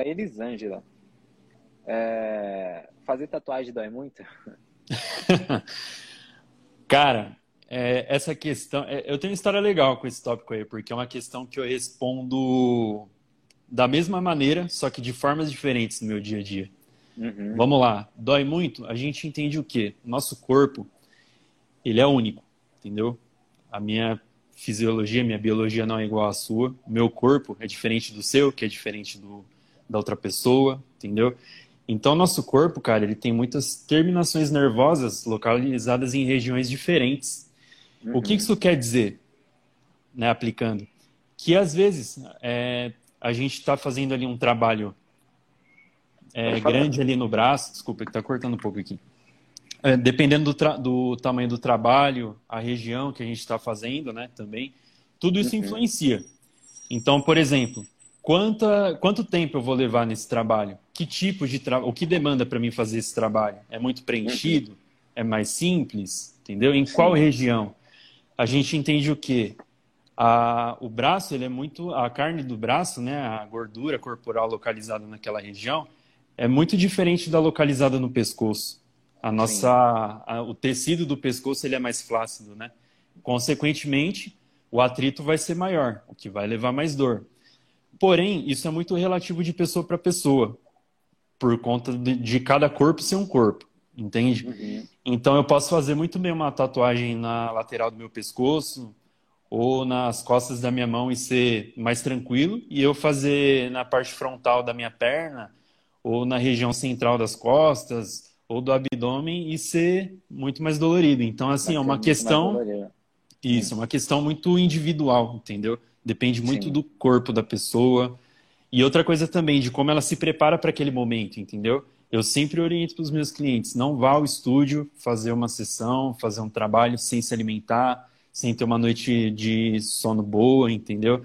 da Elisângela. É... Fazer tatuagem dói muito? Cara, é, essa questão. É, eu tenho uma história legal com esse tópico aí, porque é uma questão que eu respondo da mesma maneira, só que de formas diferentes no meu dia a dia. Uhum. Vamos lá, dói muito? A gente entende o quê? Nosso corpo, ele é único, entendeu? A minha fisiologia, minha biologia não é igual à sua. O meu corpo é diferente do seu, que é diferente do, da outra pessoa, entendeu? Então, nosso corpo, cara, ele tem muitas terminações nervosas localizadas em regiões diferentes. Uhum. O que isso quer dizer, né, aplicando? Que às vezes é, a gente está fazendo ali um trabalho é, grande ali no braço, desculpa, que está cortando um pouco aqui. É, dependendo do, do, tamanho do trabalho, a região que a gente está fazendo, né, também, tudo isso uhum. influencia. Então, por exemplo, quanta, quanto tempo eu vou levar nesse trabalho? Que tipo de trabalho? O que demanda para mim fazer esse trabalho? É muito preenchido? É mais simples? Entendeu? Em qual região? A gente entende o quê? A, o braço, ele é muito. A carne do braço, né, a gordura corporal localizada naquela região, é muito diferente da localizada no pescoço. A nossa, a, o tecido do pescoço ele é mais flácido, né? Consequentemente, o atrito vai ser maior, o que vai levar mais dor. Porém, isso é muito relativo de pessoa para pessoa, por conta de, de, cada corpo ser um corpo, entende? Uhum. Então, eu posso fazer muito bem uma tatuagem na lateral do meu pescoço, ou nas costas da minha mão e ser mais tranquilo, e eu fazer na parte frontal da minha perna, ou na região central das costas, ou do abdômen e ser muito mais dolorido. Então, assim, é uma questão. Isso, é uma questão muito individual, entendeu? Depende muito Sim. do corpo da pessoa. E outra coisa também, de como ela se prepara para aquele momento, entendeu? Eu sempre oriento para os meus clientes: não vá ao estúdio fazer uma sessão, fazer um trabalho sem se alimentar, sem ter uma noite de sono boa, entendeu?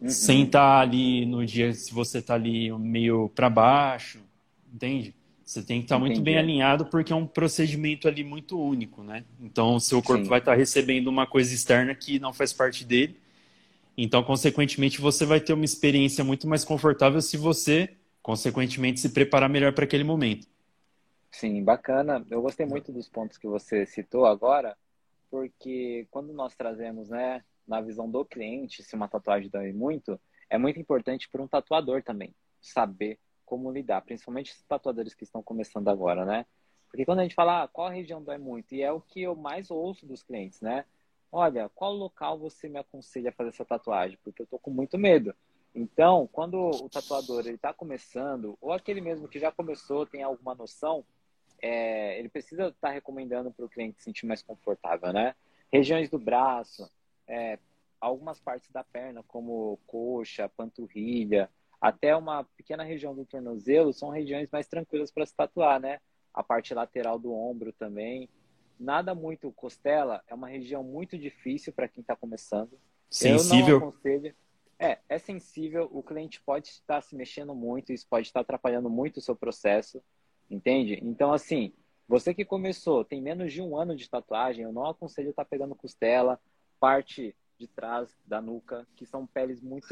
Uhum. Sem estar tá ali no dia, se você está ali meio para baixo, entende? Você tem que estar tá muito bem alinhado porque é um procedimento ali muito único, né? Então, o seu corpo Sim. vai estar tá recebendo uma coisa externa que não faz parte dele. Então, consequentemente, você vai ter uma experiência muito mais confortável se você, consequentemente, se preparar melhor para aquele momento. Sim, bacana. Eu gostei muito dos pontos que você citou agora, porque quando nós trazemos, né, na visão do cliente, se uma tatuagem dói muito, é muito importante para um tatuador também saber como lidar, principalmente os tatuadores que estão começando agora, né? Porque quando a gente fala ah, qual região dói muito, e é o que eu mais ouço dos clientes, né? Olha, qual local você me aconselha a fazer essa tatuagem? Porque eu tô com muito medo. Então, quando o tatuador ele está começando, ou aquele mesmo que já começou tem alguma noção, é, ele precisa estar tá recomendando para o cliente se sentir mais confortável, né? Regiões do braço, é, algumas partes da perna, como coxa, panturrilha, até uma pequena região do tornozelo, são regiões mais tranquilas para se tatuar, né? A parte lateral do ombro também. Nada muito costela, é uma região muito difícil para quem está começando. Sensível. Eu não aconselho. É, é sensível, o cliente pode estar se mexendo muito, isso pode estar atrapalhando muito o seu processo. Entende? Então, assim, você que começou, tem menos de um ano de tatuagem, eu não aconselho estar tá pegando costela, parte de trás da nuca, que são peles muito,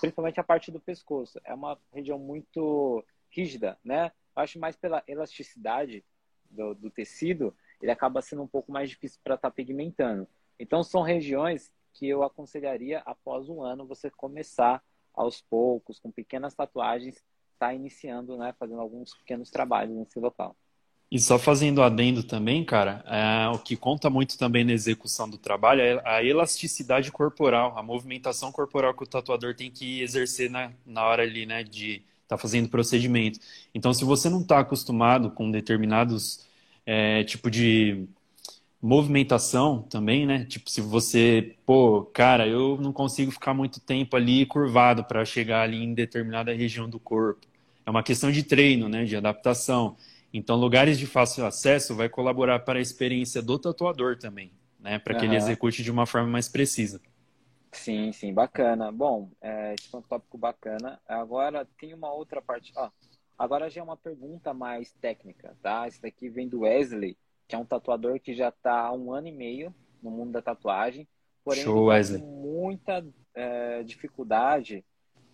principalmente a parte do pescoço. É uma região muito rígida, né? Eu acho mais pela elasticidade do, do tecido, ele acaba sendo um pouco mais difícil para estar tá pigmentando. Então, são regiões que eu aconselharia após um ano você começar aos poucos, com pequenas tatuagens, está iniciando, né, fazendo alguns pequenos trabalhos nesse local. E só fazendo adendo também, cara, é, o que conta muito também na execução do trabalho é a elasticidade corporal, a movimentação corporal que o tatuador tem que exercer na, na hora ali, né, de estar tá fazendo procedimento. Então, se você não está acostumado com determinados é, tipo de movimentação também, né? Tipo, se você, pô, cara, eu não consigo ficar muito tempo ali curvado para chegar ali em determinada região do corpo. É uma questão de treino, né? De adaptação. Então, lugares de fácil acesso vai colaborar para a experiência do tatuador também, né? Para que uhum. ele execute de uma forma mais precisa. Sim, sim, bacana. Bom, é, esse é um tópico bacana. Agora tem uma outra parte. Ó, agora já é uma pergunta mais técnica, tá? Esse daqui vem do Wesley que é um tatuador que já está há um ano e meio no mundo da tatuagem, porém Show, tá com muita é, dificuldade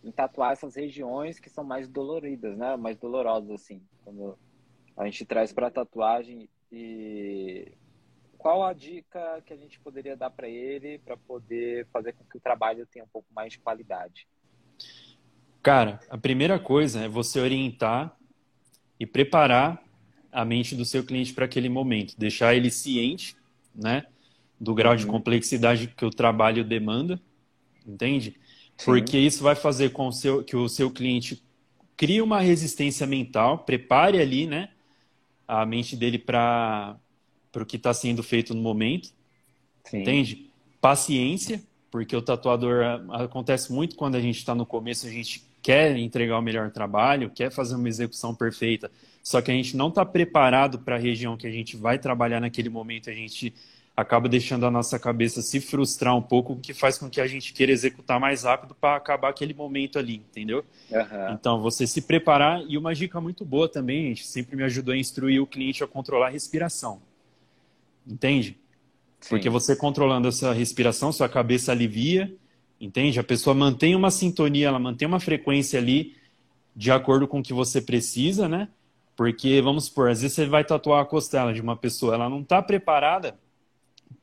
em tatuar essas regiões que são mais doloridas, né? Mais dolorosas, assim. Quando a gente traz para tatuagem e qual a dica que a gente poderia dar para ele para poder fazer com que o trabalho tenha um pouco mais de qualidade? Cara, a primeira coisa é você orientar e preparar a mente do seu cliente para aquele momento, deixar ele ciente, né, do grau de uhum. complexidade que o trabalho demanda, entende? Sim. Porque isso vai fazer com o seu, que o seu cliente crie uma resistência mental, prepare ali, né, a mente dele para o que está sendo feito no momento, Sim. entende? Paciência, porque o tatuador acontece muito quando a gente está no começo, a gente quer entregar o melhor trabalho, quer fazer uma execução perfeita, só que a gente não está preparado para a região que a gente vai trabalhar naquele momento, a gente acaba deixando a nossa cabeça se frustrar um pouco, o que faz com que a gente queira executar mais rápido para acabar aquele momento ali, entendeu? Uhum. Então, você se preparar, e uma dica muito boa também, a gente sempre me ajudou a instruir o cliente a controlar a respiração. Entende? Sim. Porque você controlando essa respiração, sua cabeça alivia, Entende? A pessoa mantém uma sintonia, ela mantém uma frequência ali de acordo com o que você precisa, né? Porque, vamos supor, às vezes você vai tatuar a costela de uma pessoa, ela não está preparada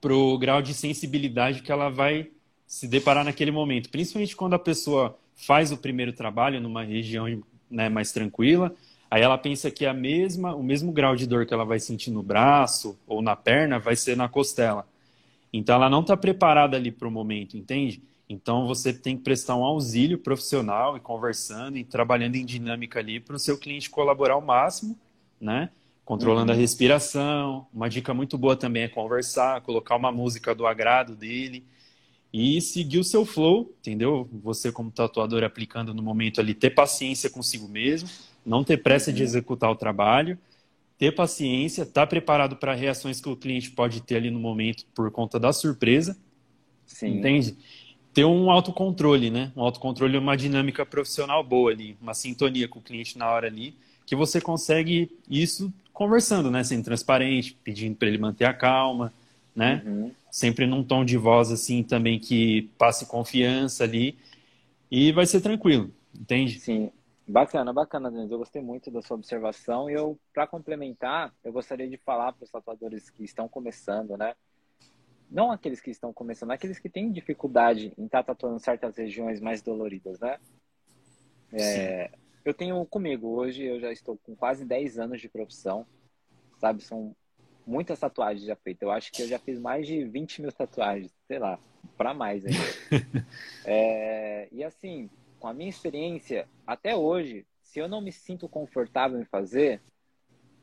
para o grau de sensibilidade que ela vai se deparar naquele momento. Principalmente quando a pessoa faz o primeiro trabalho numa região né, mais tranquila, aí ela pensa que a mesma, o mesmo grau de dor que ela vai sentir no braço ou na perna vai ser na costela. Então ela não está preparada ali para o momento, entende? Então você tem que prestar um auxílio profissional e conversando e trabalhando em dinâmica ali para o seu cliente colaborar ao máximo, né? Controlando uhum. a respiração. Uma dica muito boa também é conversar, colocar uma música do agrado dele e seguir o seu flow, entendeu? Você como tatuador aplicando no momento ali, ter paciência consigo mesmo, não ter pressa uhum. de executar o trabalho, ter paciência, estar tá preparado para reações que o cliente pode ter ali no momento por conta da surpresa. Sim. Entende? Ter um autocontrole, né? Um autocontrole é uma dinâmica profissional boa ali, uma sintonia com o cliente na hora ali, que você consegue isso conversando, né? Sendo transparente, pedindo para ele manter a calma, né? Uhum. Sempre num tom de voz assim também que passe confiança ali e vai ser tranquilo, entende? Sim. Bacana, bacana, Denis. Eu gostei muito da sua observação e eu, para complementar, eu gostaria de falar para os tatuadores que estão começando, né? Não aqueles que estão começando, aqueles que têm dificuldade em estar tatuando certas regiões mais doloridas, né? É, eu tenho comigo, hoje eu já estou com quase 10 anos de profissão, sabe? São muitas tatuagens já feitas. Eu acho que eu já fiz mais de 20 mil tatuagens, sei lá, para mais ainda. é, e assim, com a minha experiência, até hoje, se eu não me sinto confortável em fazer,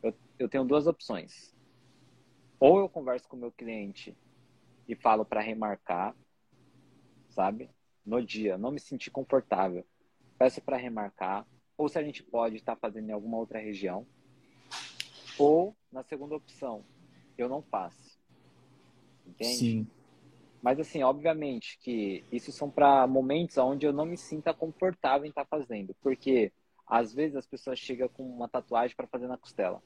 eu, eu tenho duas opções. Ou eu converso com o meu cliente e falo para remarcar, sabe? No dia, não me senti confortável. Peço para remarcar, ou se a gente pode estar tá fazendo em alguma outra região. Ou, na segunda opção, eu não faço. Entende? Sim. Mas, assim, obviamente que isso são para momentos onde eu não me sinta confortável em estar tá fazendo. Porque, às vezes, as pessoas chegam com uma tatuagem para fazer na costela.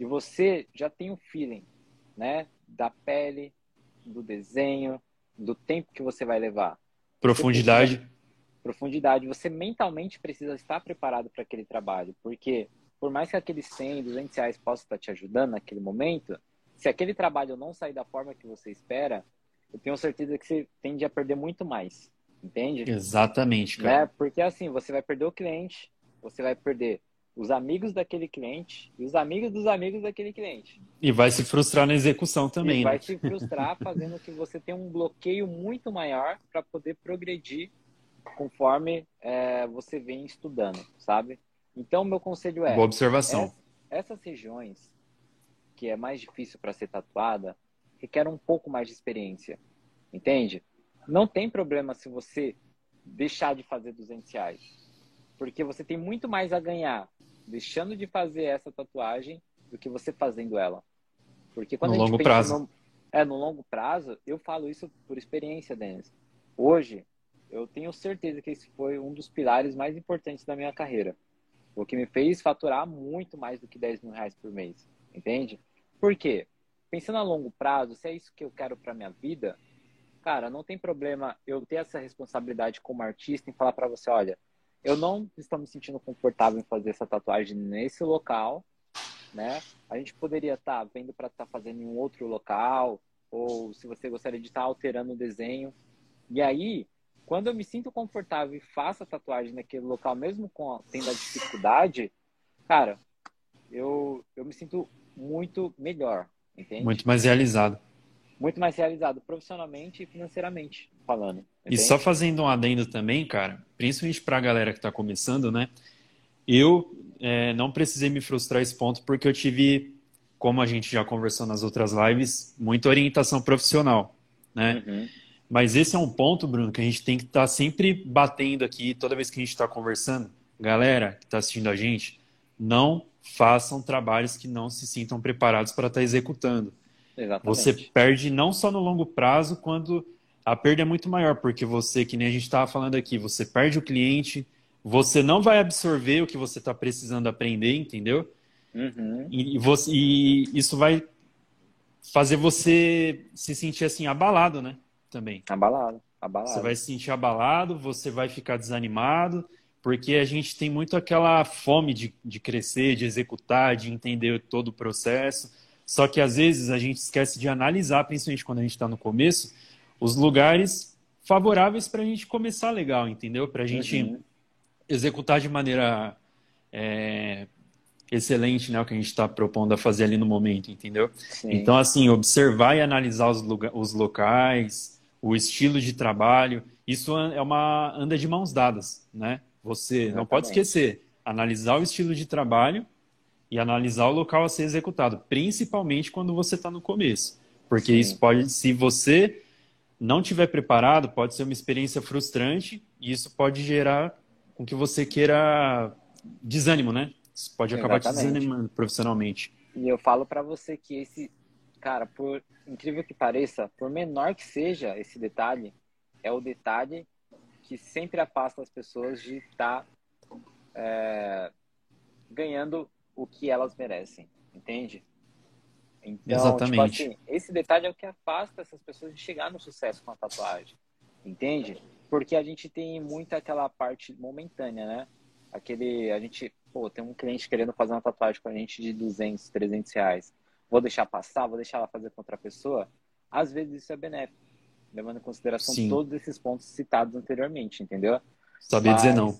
E você já tem o um feeling, né? Da pele, do desenho, do tempo que você vai levar. Profundidade. Precisa, profundidade. Você mentalmente precisa estar preparado para aquele trabalho, porque por mais que aqueles 100, 200 reais possam estar te ajudando naquele momento, se aquele trabalho não sair da forma que você espera, eu tenho certeza que você tende a perder muito mais. Entende? Exatamente, cara. Né? Porque assim, você vai perder o cliente, você vai perder os amigos daquele cliente e os amigos dos amigos daquele cliente. E vai se frustrar na execução também. E vai né? se frustrar fazendo que você tenha um bloqueio muito maior para poder progredir conforme é, você vem estudando, sabe? Então, meu conselho é... Boa observação. Essas regiões que é mais difícil para ser tatuada requer um pouco mais de experiência, entende? Não tem problema se você deixar de fazer 200 reais, porque você tem muito mais a ganhar deixando de fazer essa tatuagem do que você fazendo ela. Porque quando no a gente longo prazo. No, é, no longo prazo, eu falo isso por experiência, Denis. Hoje, eu tenho certeza que esse foi um dos pilares mais importantes da minha carreira. O que me fez faturar muito mais do que 10 mil reais por mês. Entende? Por quê? Pensando a longo prazo, se é isso que eu quero para minha vida, cara, não tem problema eu ter essa responsabilidade como artista em falar para você, olha, eu não estou me sentindo confortável em fazer essa tatuagem nesse local, né? A gente poderia estar tá vendo para estar tá fazendo em um outro local, ou se você gostaria de estar tá alterando o desenho. E aí, quando eu me sinto confortável e faço a tatuagem naquele local, mesmo com tendo a dificuldade, cara, eu, eu me sinto muito melhor, entende? Muito mais realizado. Muito mais realizado profissionalmente e financeiramente falando. Entende? E só fazendo um adendo também, cara, principalmente para a galera que está começando, né? Eu é, não precisei me frustrar esse ponto porque eu tive, como a gente já conversou nas outras lives, muita orientação profissional, né? Uhum. Mas esse é um ponto, Bruno, que a gente tem que estar tá sempre batendo aqui toda vez que a gente está conversando. Galera que está assistindo a gente, não façam trabalhos que não se sintam preparados para estar tá executando. Exatamente. Você perde não só no longo prazo, quando a perda é muito maior, porque você, que nem a gente estava falando aqui, você perde o cliente, você não vai absorver o que você está precisando aprender, entendeu? Uhum. E, você, e isso vai fazer você se sentir assim abalado, né? Também. Abalado, abalado. Você vai se sentir abalado, você vai ficar desanimado, porque a gente tem muito aquela fome de, de crescer, de executar, de entender todo o processo. Só que às vezes a gente esquece de analisar, principalmente quando a gente está no começo, os lugares favoráveis para a gente começar legal, entendeu? Para a gente uhum. executar de maneira é, excelente, né? O que a gente está propondo a fazer ali no momento, entendeu? Sim. Então, assim, observar e analisar os, os locais, o estilo de trabalho, isso é uma anda de mãos dadas, né? Você Exatamente. não pode esquecer analisar o estilo de trabalho e analisar o local a ser executado, principalmente quando você está no começo, porque Sim. isso pode, se você não tiver preparado, pode ser uma experiência frustrante e isso pode gerar com que você queira desânimo, né? Isso pode acabar Exatamente. te desanimando profissionalmente. E eu falo para você que esse, cara, por incrível que pareça, por menor que seja esse detalhe, é o detalhe que sempre afasta as pessoas de estar tá, é, ganhando o que elas merecem, entende? Então, tipo Exatamente. Tipo assim, esse detalhe é o que afasta essas pessoas de chegar no sucesso com a tatuagem, entende? Porque a gente tem muito aquela parte momentânea, né? Aquele, a gente, pô, tem um cliente querendo fazer uma tatuagem com a gente de 200, 300 reais. Vou deixar passar, vou deixar ela fazer com outra pessoa? Às vezes isso é benéfico levando em consideração Sim. todos esses pontos citados anteriormente, entendeu? Sabia Mas, dizer não.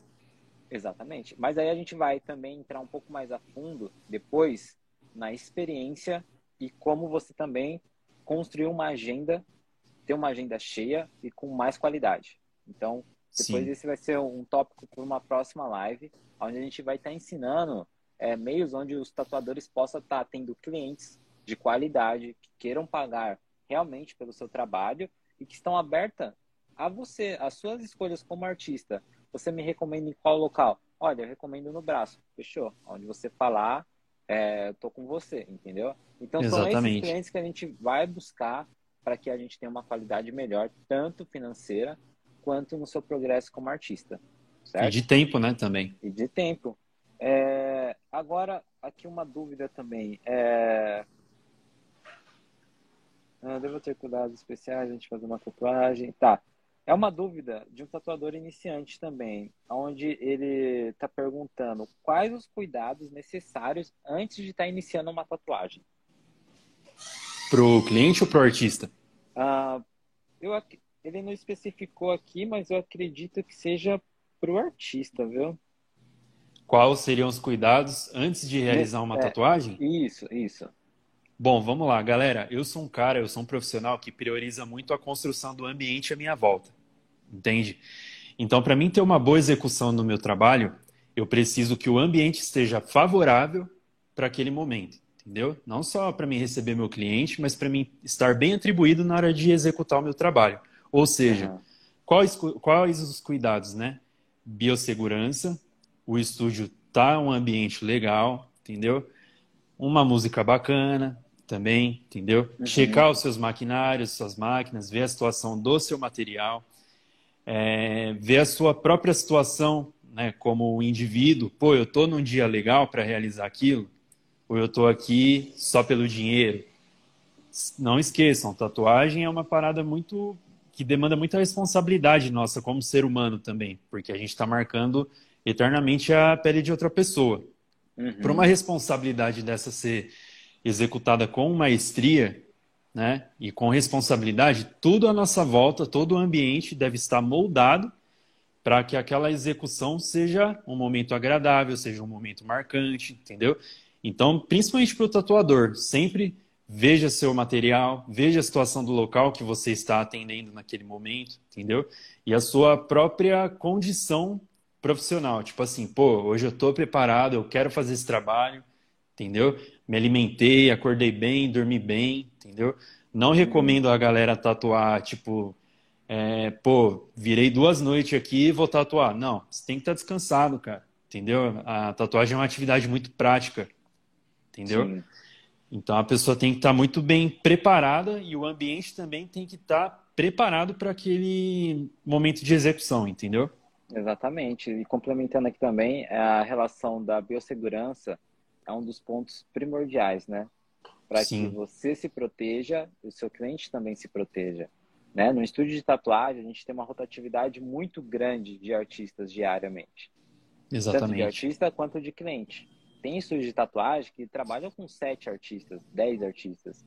Exatamente. Mas aí a gente vai também entrar um pouco mais a fundo depois na experiência e como você também construir uma agenda, ter uma agenda cheia e com mais qualidade. Então, depois Sim. esse vai ser um tópico para uma próxima live, onde a gente vai estar tá ensinando é, meios onde os tatuadores possam estar tá tendo clientes de qualidade que queiram pagar realmente pelo seu trabalho e que estão abertas a você, as suas escolhas como artista. Você me recomenda em qual local? Olha, eu recomendo no braço. Fechou. Onde você falar, é, eu tô com você, entendeu? Então Exatamente. são esses clientes que a gente vai buscar para que a gente tenha uma qualidade melhor, tanto financeira quanto no seu progresso como artista. Certo? E de tempo, né, também. E de tempo. É, agora, aqui uma dúvida também. É, ah, devo ter cuidados especiais a gente fazer uma tatuagem. Tá. É uma dúvida de um tatuador iniciante também, onde ele está perguntando quais os cuidados necessários antes de estar tá iniciando uma tatuagem. Pro cliente ou pro artista? Ah, eu, ele não especificou aqui, mas eu acredito que seja pro artista, viu? Quais seriam os cuidados antes de realizar uma é, tatuagem? Isso, isso. Bom, vamos lá, galera. Eu sou um cara, eu sou um profissional que prioriza muito a construção do ambiente à minha volta. Entende? Então, para mim ter uma boa execução no meu trabalho, eu preciso que o ambiente esteja favorável para aquele momento, entendeu? Não só para mim receber meu cliente, mas para mim estar bem atribuído na hora de executar o meu trabalho. Ou seja, uhum. quais, quais os cuidados, né? Biossegurança, o estúdio tá um ambiente legal, entendeu? Uma música bacana, também, entendeu? Uhum. Checar os seus maquinários, suas máquinas, ver a situação do seu material, é, ver a sua própria situação, né, como indivíduo. Pô, eu tô num dia legal para realizar aquilo, ou eu tô aqui só pelo dinheiro. Não esqueçam, tatuagem é uma parada muito que demanda muita responsabilidade nossa como ser humano também, porque a gente está marcando eternamente a pele de outra pessoa. Uhum. Para uma responsabilidade dessa ser executada com maestria, né, e com responsabilidade, tudo à nossa volta, todo o ambiente deve estar moldado para que aquela execução seja um momento agradável, seja um momento marcante, entendeu? Então, principalmente para o tatuador, sempre veja seu material, veja a situação do local que você está atendendo naquele momento, entendeu? E a sua própria condição profissional. Tipo assim, pô, hoje eu estou preparado, eu quero fazer esse trabalho, entendeu? Me alimentei, acordei bem, dormi bem, entendeu? Não recomendo a galera tatuar, tipo, é, pô, virei duas noites aqui e vou tatuar. Não, você tem que estar descansado, cara, entendeu? A tatuagem é uma atividade muito prática, entendeu? Sim. Então a pessoa tem que estar muito bem preparada e o ambiente também tem que estar preparado para aquele momento de execução, entendeu? Exatamente. E complementando aqui também, a relação da biossegurança é um dos pontos primordiais, né? Para que você se proteja e o seu cliente também se proteja. Né? No estúdio de tatuagem, a gente tem uma rotatividade muito grande de artistas diariamente. Exatamente. Tanto de artista quanto de cliente tem estúdios de tatuagem que trabalham com sete artistas, dez artistas.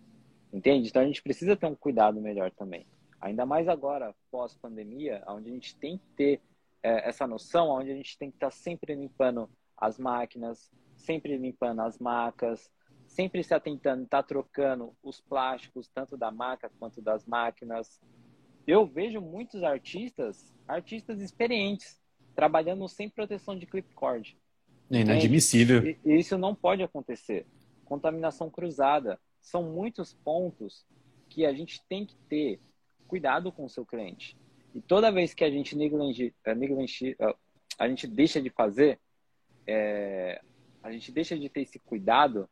Entende? Então a gente precisa ter um cuidado melhor também. Ainda mais agora, pós-pandemia, onde a gente tem que ter é, essa noção, onde a gente tem que estar tá sempre limpando as máquinas, sempre limpando as macas, sempre se atentando, estar tá trocando os plásticos, tanto da maca quanto das máquinas. Eu vejo muitos artistas, artistas experientes, trabalhando sem proteção de clipcord. É inadmissível. E, isso não pode acontecer. Contaminação cruzada. São muitos pontos que a gente tem que ter cuidado com o seu cliente. E toda vez que a gente negligencia, eh, eh, a gente deixa de fazer, é, a gente deixa de ter esse cuidado,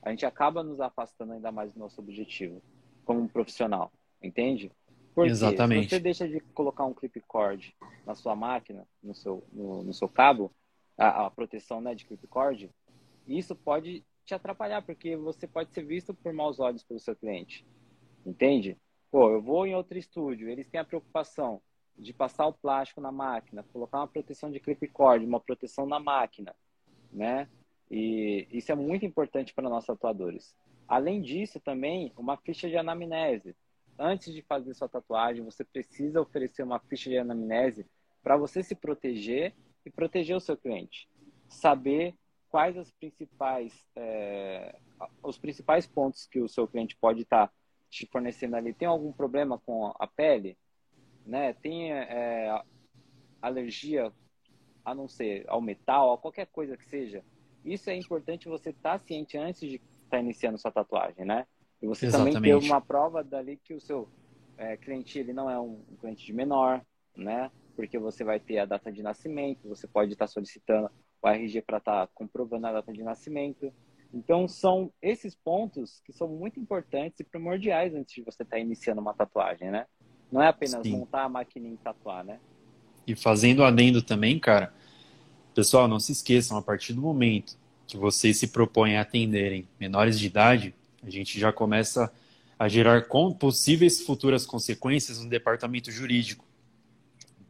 a gente acaba nos afastando ainda mais do nosso objetivo como um profissional, entende? Porque Exatamente. se você deixa de colocar um clip cord na sua máquina, no seu, no, no seu cabo, a, a proteção né, de clipcord, isso pode te atrapalhar, porque você pode ser visto por maus olhos pelo seu cliente. Entende? Pô, eu vou em outro estúdio, eles têm a preocupação de passar o plástico na máquina, colocar uma proteção de clipcord, uma proteção na máquina, né? E isso é muito importante para nossos atuadores. Além disso, também, uma ficha de anamnese. Antes de fazer sua tatuagem, você precisa oferecer uma ficha de anamnese para você se proteger e proteger o seu cliente. Saber quais as principais, é, os principais pontos que o seu cliente pode estar tá te fornecendo ali. Tem algum problema com a pele? Né? Tem é, alergia, a não ser ao metal, a qualquer coisa que seja. Isso é importante você estar tá ciente antes de estar tá iniciando sua tatuagem, né? E você Exatamente. também ter uma prova dali que o seu é, cliente ele não é um cliente de menor, né? porque você vai ter a data de nascimento, você pode estar solicitando o RG para estar comprovando a data de nascimento. Então, são esses pontos que são muito importantes e primordiais antes de você estar iniciando uma tatuagem, né? Não é apenas Sim. montar a máquina e tatuar, né? E fazendo adendo também, cara, pessoal, não se esqueçam, a partir do momento que vocês se propõem a atenderem menores de idade, a gente já começa a gerar possíveis futuras consequências no departamento jurídico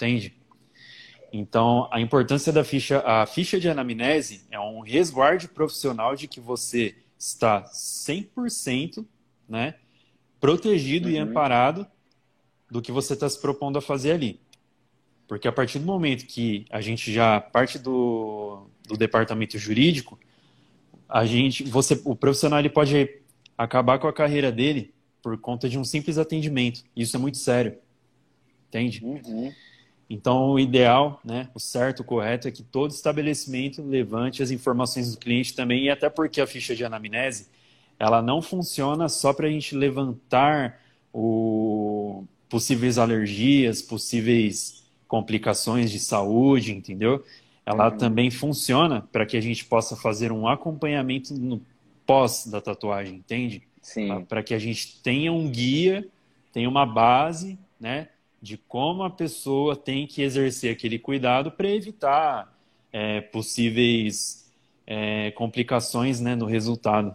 entende? Então, a importância da ficha, a ficha de anamnese é um resguarde profissional de que você está 100% né, protegido uhum. e amparado do que você está se propondo a fazer ali. Porque a partir do momento que a gente já parte do, do departamento jurídico, a gente, você, o profissional ele pode acabar com a carreira dele por conta de um simples atendimento. Isso é muito sério. Entende? Uhum. Então, o ideal, né, o certo, o correto é que todo estabelecimento levante as informações do cliente também, e até porque a ficha de anamnese, ela não funciona só para a gente levantar o possíveis alergias, possíveis complicações de saúde, entendeu? Ela uhum. também funciona para que a gente possa fazer um acompanhamento no pós da tatuagem, entende? Sim. Para que a gente tenha um guia, tenha uma base, né? de como a pessoa tem que exercer aquele cuidado para evitar é, possíveis é, complicações né, no resultado.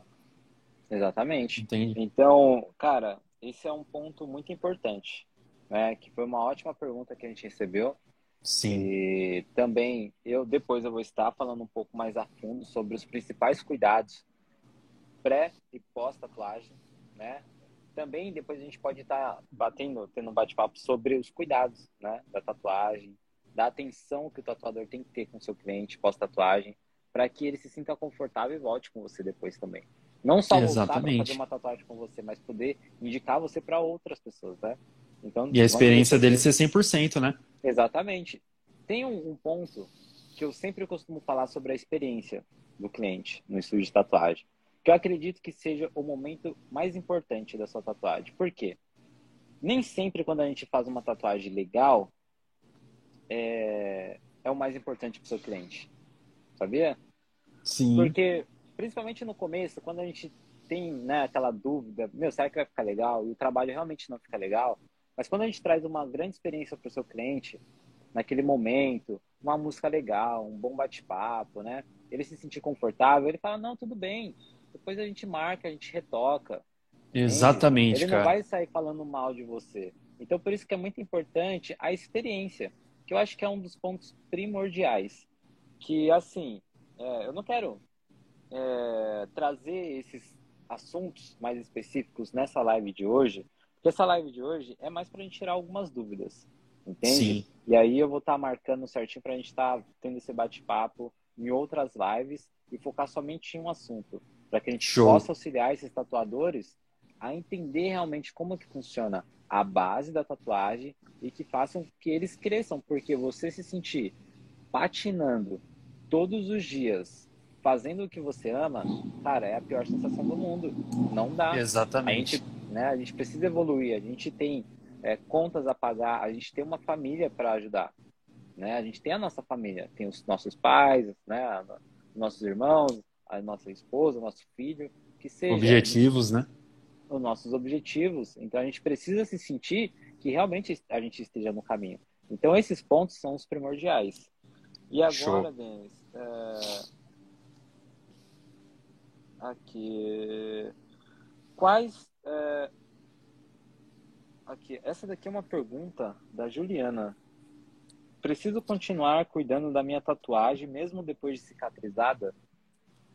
Exatamente. Entende? Então, cara, esse é um ponto muito importante, né? Que foi uma ótima pergunta que a gente recebeu. Sim. E também eu depois eu vou estar falando um pouco mais a fundo sobre os principais cuidados pré e pós tatuagem, né? Também depois a gente pode estar batendo, tendo um bate-papo sobre os cuidados, né, da tatuagem, da atenção que o tatuador tem que ter com o seu cliente pós tatuagem, para que ele se sinta confortável e volte com você depois também. Não só voltar para fazer uma tatuagem com você, mas poder indicar você para outras pessoas, né? Então, e a experiência dele ser 100%, né? Exatamente. Tem um, um, ponto que eu sempre costumo falar sobre a experiência do cliente no estúdio de tatuagem, que eu acredito que seja o momento mais importante da sua tatuagem. Por quê? Nem sempre quando a gente faz uma tatuagem legal é, é o mais importante para o seu cliente. Sabia? Sim. Porque, principalmente no começo, quando a gente tem né, aquela dúvida, meu, será que vai ficar legal? E o trabalho realmente não fica legal. Mas quando a gente traz uma grande experiência para o seu cliente, naquele momento, uma música legal, um bom bate-papo, né? Ele se sentir confortável, ele fala, não, tudo bem. Depois a gente marca, a gente retoca. Exatamente, Ele cara. não vai sair falando mal de você. Então, por isso que é muito importante a experiência, que eu acho que é um dos pontos primordiais. Que, assim, é, eu não quero é, trazer esses assuntos mais específicos nessa live de hoje, porque essa live de hoje é mais para a gente tirar algumas dúvidas, entende? Sim. E aí eu vou estar tá marcando certinho para a gente estar tá tendo esse bate-papo em outras lives e focar somente em um assunto, para que a gente Show. possa auxiliar esses tatuadores a entender realmente como que funciona a base da tatuagem e que façam que eles cresçam, porque você se sentir patinando todos os dias, fazendo o que você ama, cara, é a pior sensação do mundo. Não dá. Exatamente. A gente, né, a gente precisa evoluir, a gente tem é, contas a pagar, a gente tem uma família para ajudar. Né? A gente tem a nossa família, tem os nossos pais, né, nossos irmãos, a nossa esposa, nosso filho, que seja. Objetivos, gente, né? Os nossos objetivos. Então a gente precisa se sentir que realmente a gente esteja no caminho. Então esses pontos são os primordiais. E agora, Show. Denis, é... aqui. Quais. É... Aqui, essa daqui é uma pergunta da Juliana. Preciso continuar cuidando da minha tatuagem mesmo depois de cicatrizada?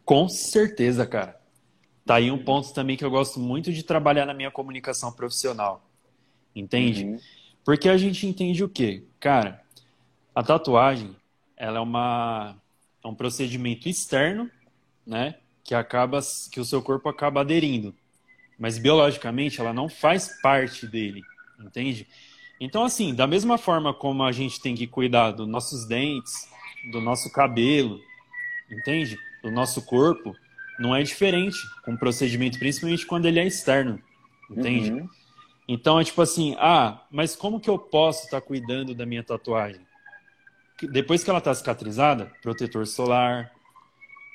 Com certeza, cara. Tá aí um ponto também que eu gosto muito de trabalhar na minha comunicação profissional. Entende? Uhum. Porque a gente entende o quê? Cara, a tatuagem, ela é uma é um procedimento externo, né, que acaba que o seu corpo acaba aderindo. Mas biologicamente ela não faz parte dele, entende? Então assim, da mesma forma como a gente tem que cuidar dos nossos dentes, do nosso cabelo, entende? Do nosso corpo, não é diferente com o procedimento, principalmente quando ele é externo, entende? Uhum. Então é tipo assim, ah, mas como que eu posso estar tá cuidando da minha tatuagem? depois que ela está cicatrizada, protetor solar,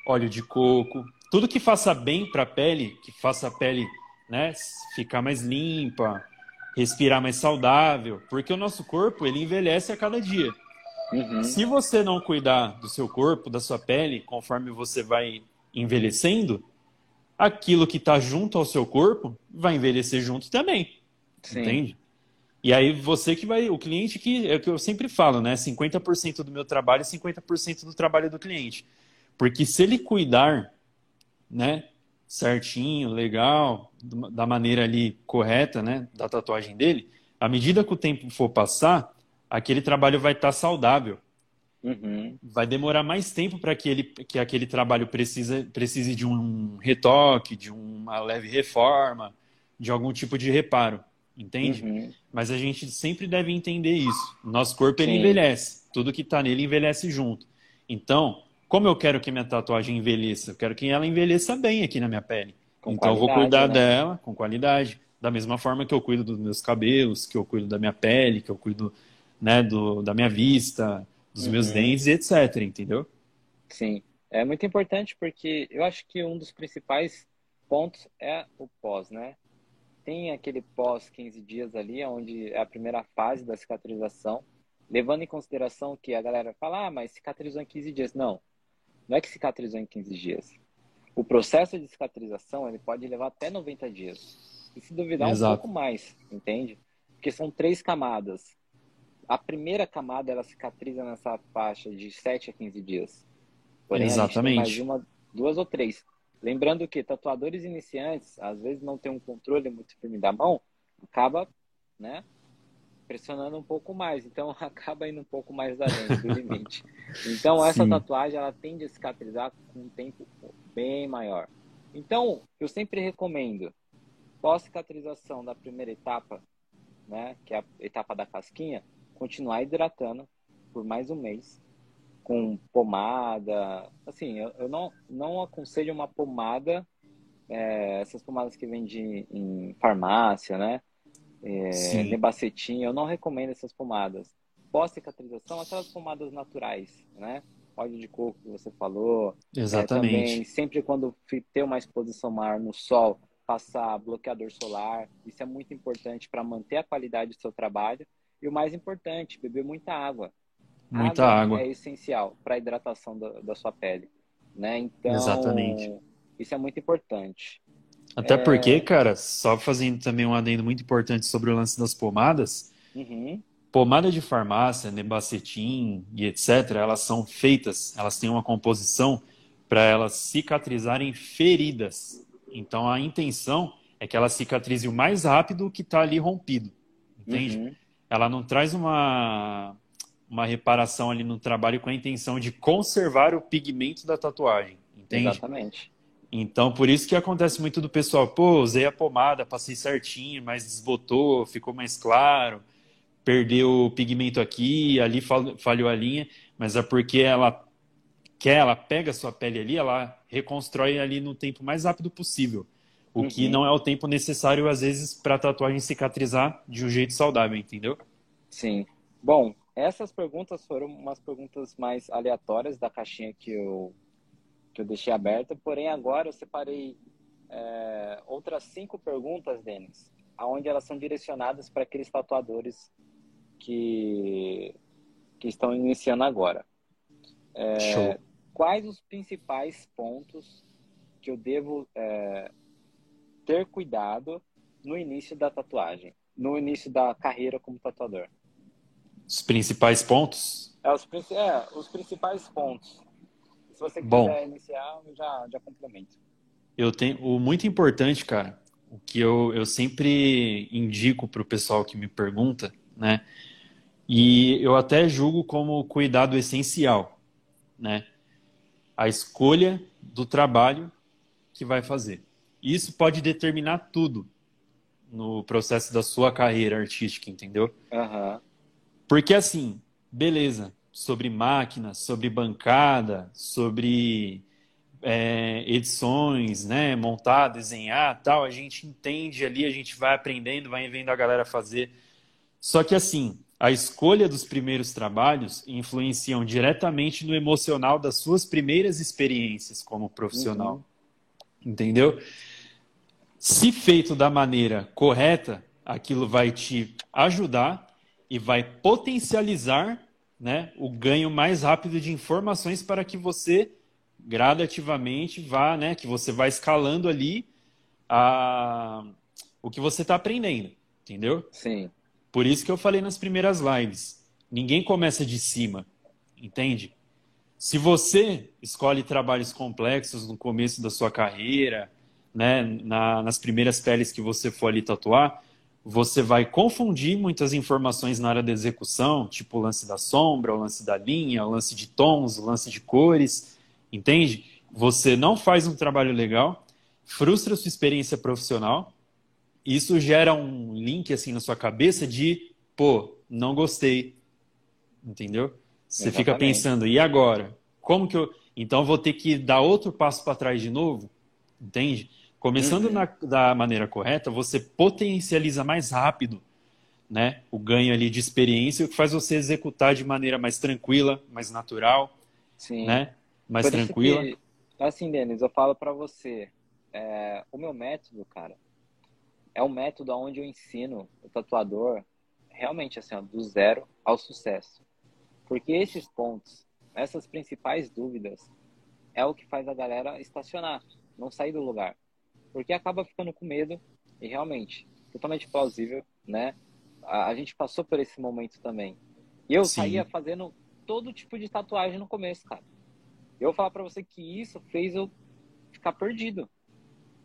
óleo de coco, tudo que faça bem para a pele, que faça a pele né, ficar mais limpa, respirar mais saudável, porque o nosso corpo ele envelhece a cada dia. Uhum. Se você não cuidar do seu corpo, da sua pele, conforme você vai envelhecendo, aquilo que está junto ao seu corpo vai envelhecer junto também. Sim. Entende? E aí você que vai, o cliente que é o que eu sempre falo, né? 50% do meu trabalho e 50% do trabalho do cliente. Porque se ele cuidar, né, certinho, legal, da maneira ali correta, né, da tatuagem dele, à medida que o tempo for passar, aquele trabalho vai estar tá saudável. Uhum. Vai demorar mais tempo para que, ele, que aquele trabalho precisa, precise de um retoque, de uma leve reforma, de algum tipo de reparo entende? Uhum. Mas a gente sempre deve entender isso. Nosso corpo ele envelhece, tudo que está nele envelhece junto. Então, como eu quero que minha tatuagem envelheça? Eu quero que ela envelheça bem aqui na minha pele. Com então, eu vou cuidar né? dela com qualidade. Da mesma forma que eu cuido dos meus cabelos, que eu cuido da minha pele, que eu cuido né, do, da minha vista, dos uhum. meus dentes, etc. Entendeu? Sim. É muito importante porque eu acho que um dos principais pontos é o pós, né? tem aquele pós 15 dias ali, onde é a primeira fase da cicatrização, levando em consideração que a galera fala, ah, mas cicatrizou em 15 dias. Não, não é que cicatrizou em 15 dias. O processo de cicatrização, ele pode levar até 90 dias. E se duvidar, Exato. um pouco mais, entende? Porque são três camadas. a primeira camada ela cicatriza nessa faixa de 7 a 15 dias. Porém, Exatamente. mais de uma, duas ou três. Lembrando que tatuadores iniciantes, às vezes não tem um controle muito firme da mão, acaba, né, pressionando um pouco mais, então acaba indo um pouco mais além do limite. Então essa Sim. tatuagem ela tende a cicatrizar com um tempo bem maior. Então eu sempre recomendo pós cicatrização da primeira etapa, né, que é a etapa da casquinha, continuar hidratando por mais um mês com pomada. Assim, eu, eu não, não aconselho uma pomada, é, essas pomadas que vendem em farmácia, né? É, nebacetim, eu não recomendo essas pomadas. Pós-cicatrização, aquelas pomadas naturais, né? Óleo de coco que você falou. Exatamente. É, também, sempre quando ter uma exposição maior no sol, passar bloqueador solar. Isso é muito importante para manter a qualidade do seu trabalho. E o mais importante, beber muita água. Muita água. água. É essencial para a hidratação da, da, sua pele, né? Então, Exatamente. isso é muito importante. Até é... porque, cara, só fazendo também um adendo muito importante sobre o lance das pomadas. Uhum. Pomada de farmácia, nebacetim e etc., elas são feitas, elas têm uma composição para elas cicatrizarem feridas. Então a intenção é que ela cicatrize o mais rápido que está ali rompido. Entende? Uhum. Ela não traz uma uma reparação ali no trabalho com a intenção de conservar o pigmento da tatuagem, entende? Exatamente. Então, por isso que acontece muito do pessoal, pô, usei a pomada, passei certinho, mas desbotou, ficou mais claro, perdeu o pigmento aqui, ali falhou a linha, mas é porque ela quer, ela pega a sua pele ali, ela reconstrói ali no tempo mais rápido possível. O uhum. que não é o tempo necessário, às vezes, para a tatuagem cicatrizar de um jeito saudável, entendeu? Sim. Bom, essas perguntas foram umas perguntas mais aleatórias da caixinha que eu, que eu deixei aberta, porém agora eu separei é, outras cinco perguntas, Denis, aonde elas são direcionadas para aqueles tatuadores que, que estão iniciando agora. É, quais os principais pontos que eu devo é, ter cuidado no início da tatuagem, no início da carreira como tatuador? Os principais pontos? É, os, é, os principais pontos. Se você quiser Bom, iniciar, eu já, já complemento. Eu tenho o muito importante, cara, o que eu, eu sempre indico para o pessoal que me pergunta, né? E eu até julgo como cuidado essencial, né? A escolha do trabalho que vai fazer. Isso pode determinar tudo no processo da sua carreira artística, entendeu? Uhum. Porque assim, beleza, sobre máquina, sobre bancada, sobre é, edições, né, montar, desenhar, tal, a gente entende ali, a gente vai aprendendo, vai vendo a galera fazer. Só que assim, a escolha dos primeiros trabalhos influenciam diretamente no emocional das suas primeiras experiências como profissional. Uhum. Entendeu? Se feito da maneira correta, aquilo vai te ajudar e vai potencializar né, o ganho mais rápido de informações para que você gradativamente vá, né, que você vá escalando ali a, o que você está aprendendo, entendeu? Sim. Por isso que eu falei nas primeiras lives, ninguém começa de cima, entende? Se você escolhe trabalhos complexos no começo da sua carreira, né, na, nas primeiras peles que você for ali tatuar, você vai confundir muitas informações na área da execução, tipo o lance da sombra, o lance da linha, o lance de tons, o lance de cores, entende? Você não faz um trabalho legal, frustra sua experiência profissional, isso gera um link assim na sua cabeça de, pô, não gostei, entendeu? Você Exatamente. fica pensando, e agora? Como que eu. Então eu vou ter que dar outro passo para trás de novo, entende? Começando uhum. na, da maneira correta, você potencializa mais rápido né, o ganho ali de experiência, o que faz você executar de maneira mais tranquila, mais natural, Sim. né, mais Por tranquila. Que, assim, Denis, eu falo para você, é, o meu método, cara, é um método onde eu ensino o tatuador realmente assim, ó, do zero ao sucesso. Porque esses pontos, essas principais dúvidas, é o que faz a galera estacionar, não sair do lugar porque acaba ficando com medo e realmente, totalmente plausível, né? A, a gente passou por esse momento também. E eu Sim. saía fazendo todo tipo de tatuagem no começo, cara. Eu vou falar para você que isso fez eu ficar perdido.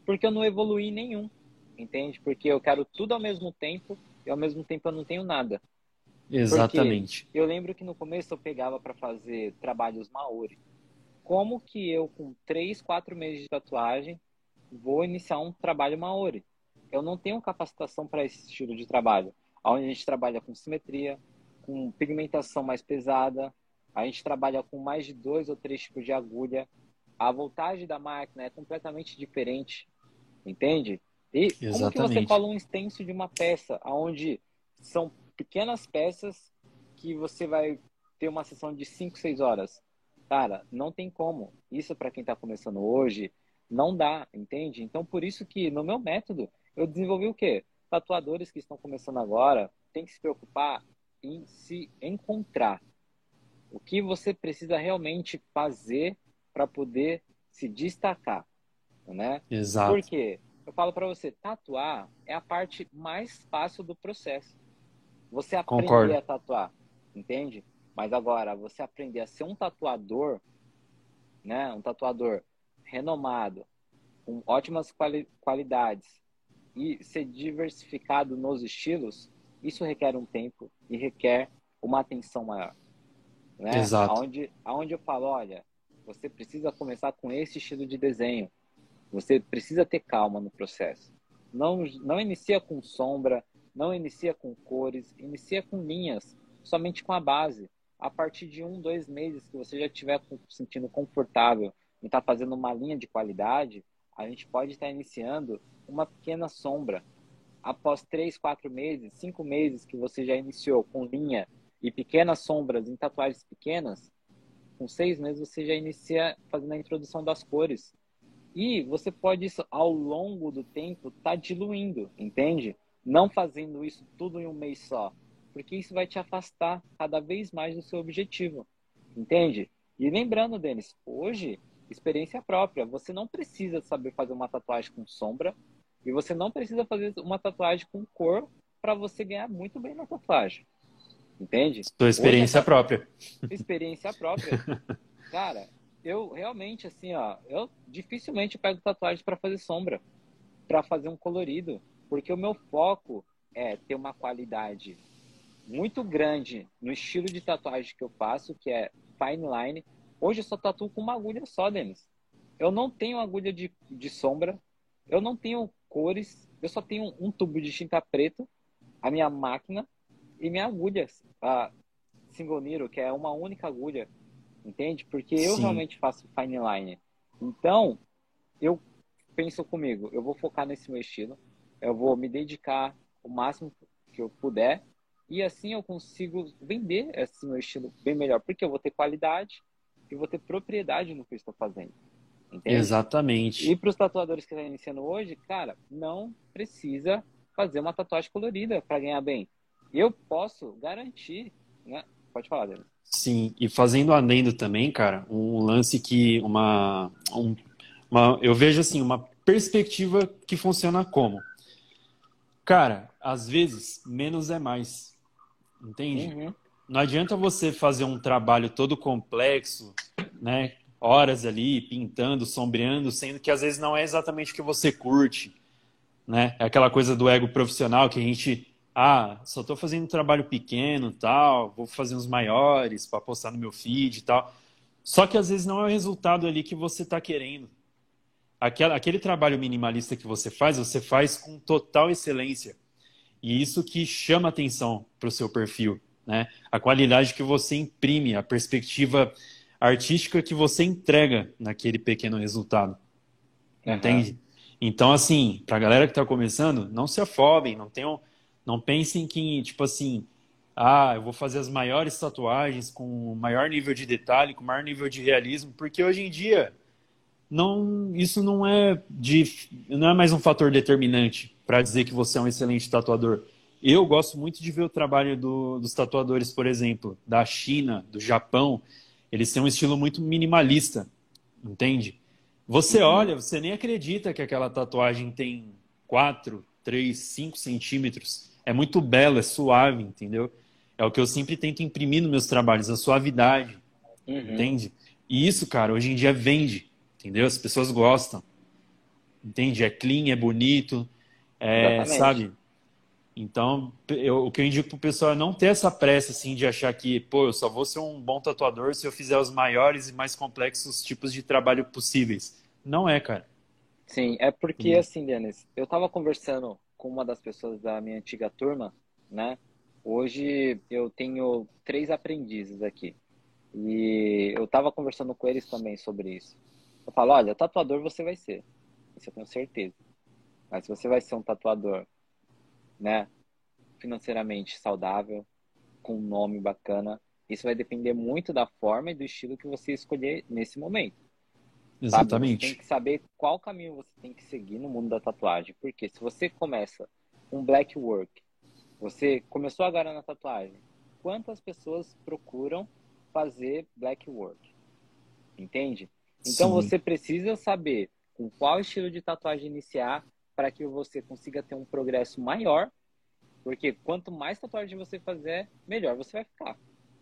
Porque eu não evoluí nenhum, entende? Porque eu quero tudo ao mesmo tempo e ao mesmo tempo eu não tenho nada. Exatamente. Porque eu lembro que no começo eu pegava para fazer trabalhos Maori. Como que eu, com três, quatro meses de tatuagem, vou iniciar um trabalho Maori? Eu não tenho capacitação para esse estilo de trabalho, onde a gente trabalha com simetria, com pigmentação mais pesada, a gente trabalha com mais de dois ou três tipos de agulha, a voltagem da máquina é completamente diferente, entende? E Exatamente. como que você cola um extenso de uma peça, onde são pequenas peças que você vai ter uma sessão de 5, 6 horas? Cara, não tem como. Isso para quem está começando hoje, não dá, entende? Então, por isso que no meu método, eu desenvolvi o quê? Tatuadores que estão começando agora têm que se preocupar em se encontrar. O que você precisa realmente fazer para poder se destacar, né? Exato. Porque eu falo para você, tatuar é a parte mais fácil do processo. Você aprender Concordo. a tatuar, entende? Mas agora, você aprender a ser um tatuador, né? Um tatuador renomado, com ótimas quali qualidades e ser diversificado nos estilos, isso requer um tempo e requer uma atenção maior. Né? Exato. Aonde, aonde eu falo, olha, você precisa começar com esse estilo de desenho. Você precisa ter calma no processo. Não, não inicia com sombra, não inicia com cores, inicia com linhas, somente com a base. A partir de um, dois meses que você já estiver sentindo confortável está fazendo uma linha de qualidade, a gente pode estar iniciando uma pequena sombra. Após três, quatro meses, cinco meses que você já iniciou com linha e pequenas sombras em tatuagens pequenas, com seis meses você já inicia fazendo a introdução das cores. E você pode, ao longo do tempo, tá diluindo, entende? Não fazendo isso tudo em um mês só. Porque isso vai te afastar cada vez mais do seu objetivo. Entende? E lembrando, Denis, hoje, experiência própria. Você não precisa saber fazer uma tatuagem com sombra e você não precisa fazer uma tatuagem com cor para você ganhar muito bem na tatuagem. Entende? Sua experiência Hoje, própria. Experiência própria. Cara, eu realmente, assim, ó, eu dificilmente pego tatuagem para fazer sombra, para fazer um colorido, porque o meu foco é ter uma qualidade muito grande no estilo de tatuagem que eu faço, que é fine line. Hoje eu só tatuo com uma agulha só, Denis. Eu não tenho agulha de, de sombra, eu não tenho cores, eu só tenho um tubo de tinta preto, a minha máquina e minha agulha, a single needle, que é uma única agulha, entende? Porque eu Sim. realmente faço fine line. Então, eu penso comigo, eu vou focar nesse meu estilo, eu vou me dedicar o máximo que eu puder e assim eu consigo vender esse meu estilo bem melhor, porque eu vou ter qualidade e vou ter propriedade no que eu estou fazendo. Entende? Exatamente. E para os tatuadores que estão iniciando hoje, cara, não precisa fazer uma tatuagem colorida para ganhar bem eu posso garantir, né? Pode falar, Daniel. Sim, e fazendo adendo também, cara, um lance que uma, um, uma eu vejo assim, uma perspectiva que funciona como? Cara, às vezes menos é mais. Entende? Uhum. Não adianta você fazer um trabalho todo complexo, né? Horas ali pintando, sombreando, sendo que às vezes não é exatamente o que você curte, né? É aquela coisa do ego profissional que a gente ah, só estou fazendo um trabalho pequeno, tal, vou fazer uns maiores para postar no meu feed e tal. Só que às vezes não é o resultado ali que você está querendo. Aquela, aquele trabalho minimalista que você faz, você faz com total excelência. E isso que chama atenção para o seu perfil. Né? A qualidade que você imprime, a perspectiva artística que você entrega naquele pequeno resultado. Uhum. Entende? Então, assim, para a galera que está começando, não se afobem, não tenham não pensem que, tipo assim, ah, eu vou fazer as maiores tatuagens com o maior nível de detalhe, com o maior nível de realismo, porque hoje em dia não, isso não é de, não é mais um fator determinante para dizer que você é um excelente tatuador. Eu gosto muito de ver o trabalho do, dos tatuadores, por exemplo, da China, do Japão. Eles têm um estilo muito minimalista, entende? Você uhum. olha, você nem acredita que aquela tatuagem tem 4, 3, 5 centímetros é muito belo, é suave, entendeu? É o que eu sempre tento imprimir nos meus trabalhos, a suavidade. Uhum. Entende? E isso, cara, hoje em dia vende. Entendeu? As pessoas gostam. Entende? É clean, é bonito. É, sabe? Então, eu, o que eu indico pro pessoal é não ter essa pressa, assim, de achar que, pô, eu só vou ser um bom tatuador se eu fizer os maiores e mais complexos tipos de trabalho possíveis. Não é, cara. Sim, é porque, hum. assim, Denis, eu tava conversando com uma das pessoas da minha antiga turma, né? Hoje eu tenho três aprendizes aqui. E eu tava conversando com eles também sobre isso. Eu falo, olha, tatuador você vai ser. Isso eu tenho certeza. Mas você vai ser um tatuador né, financeiramente saudável, com um nome bacana, isso vai depender muito da forma e do estilo que você escolher nesse momento. Exatamente. Sabe? Você tem que saber qual caminho você tem que seguir no mundo da tatuagem. Porque se você começa um black work, você começou agora na tatuagem, quantas pessoas procuram fazer black work? Entende? Então Sim. você precisa saber com qual estilo de tatuagem iniciar, para que você consiga ter um progresso maior, porque quanto mais tatuagem você fazer, melhor você vai ficar.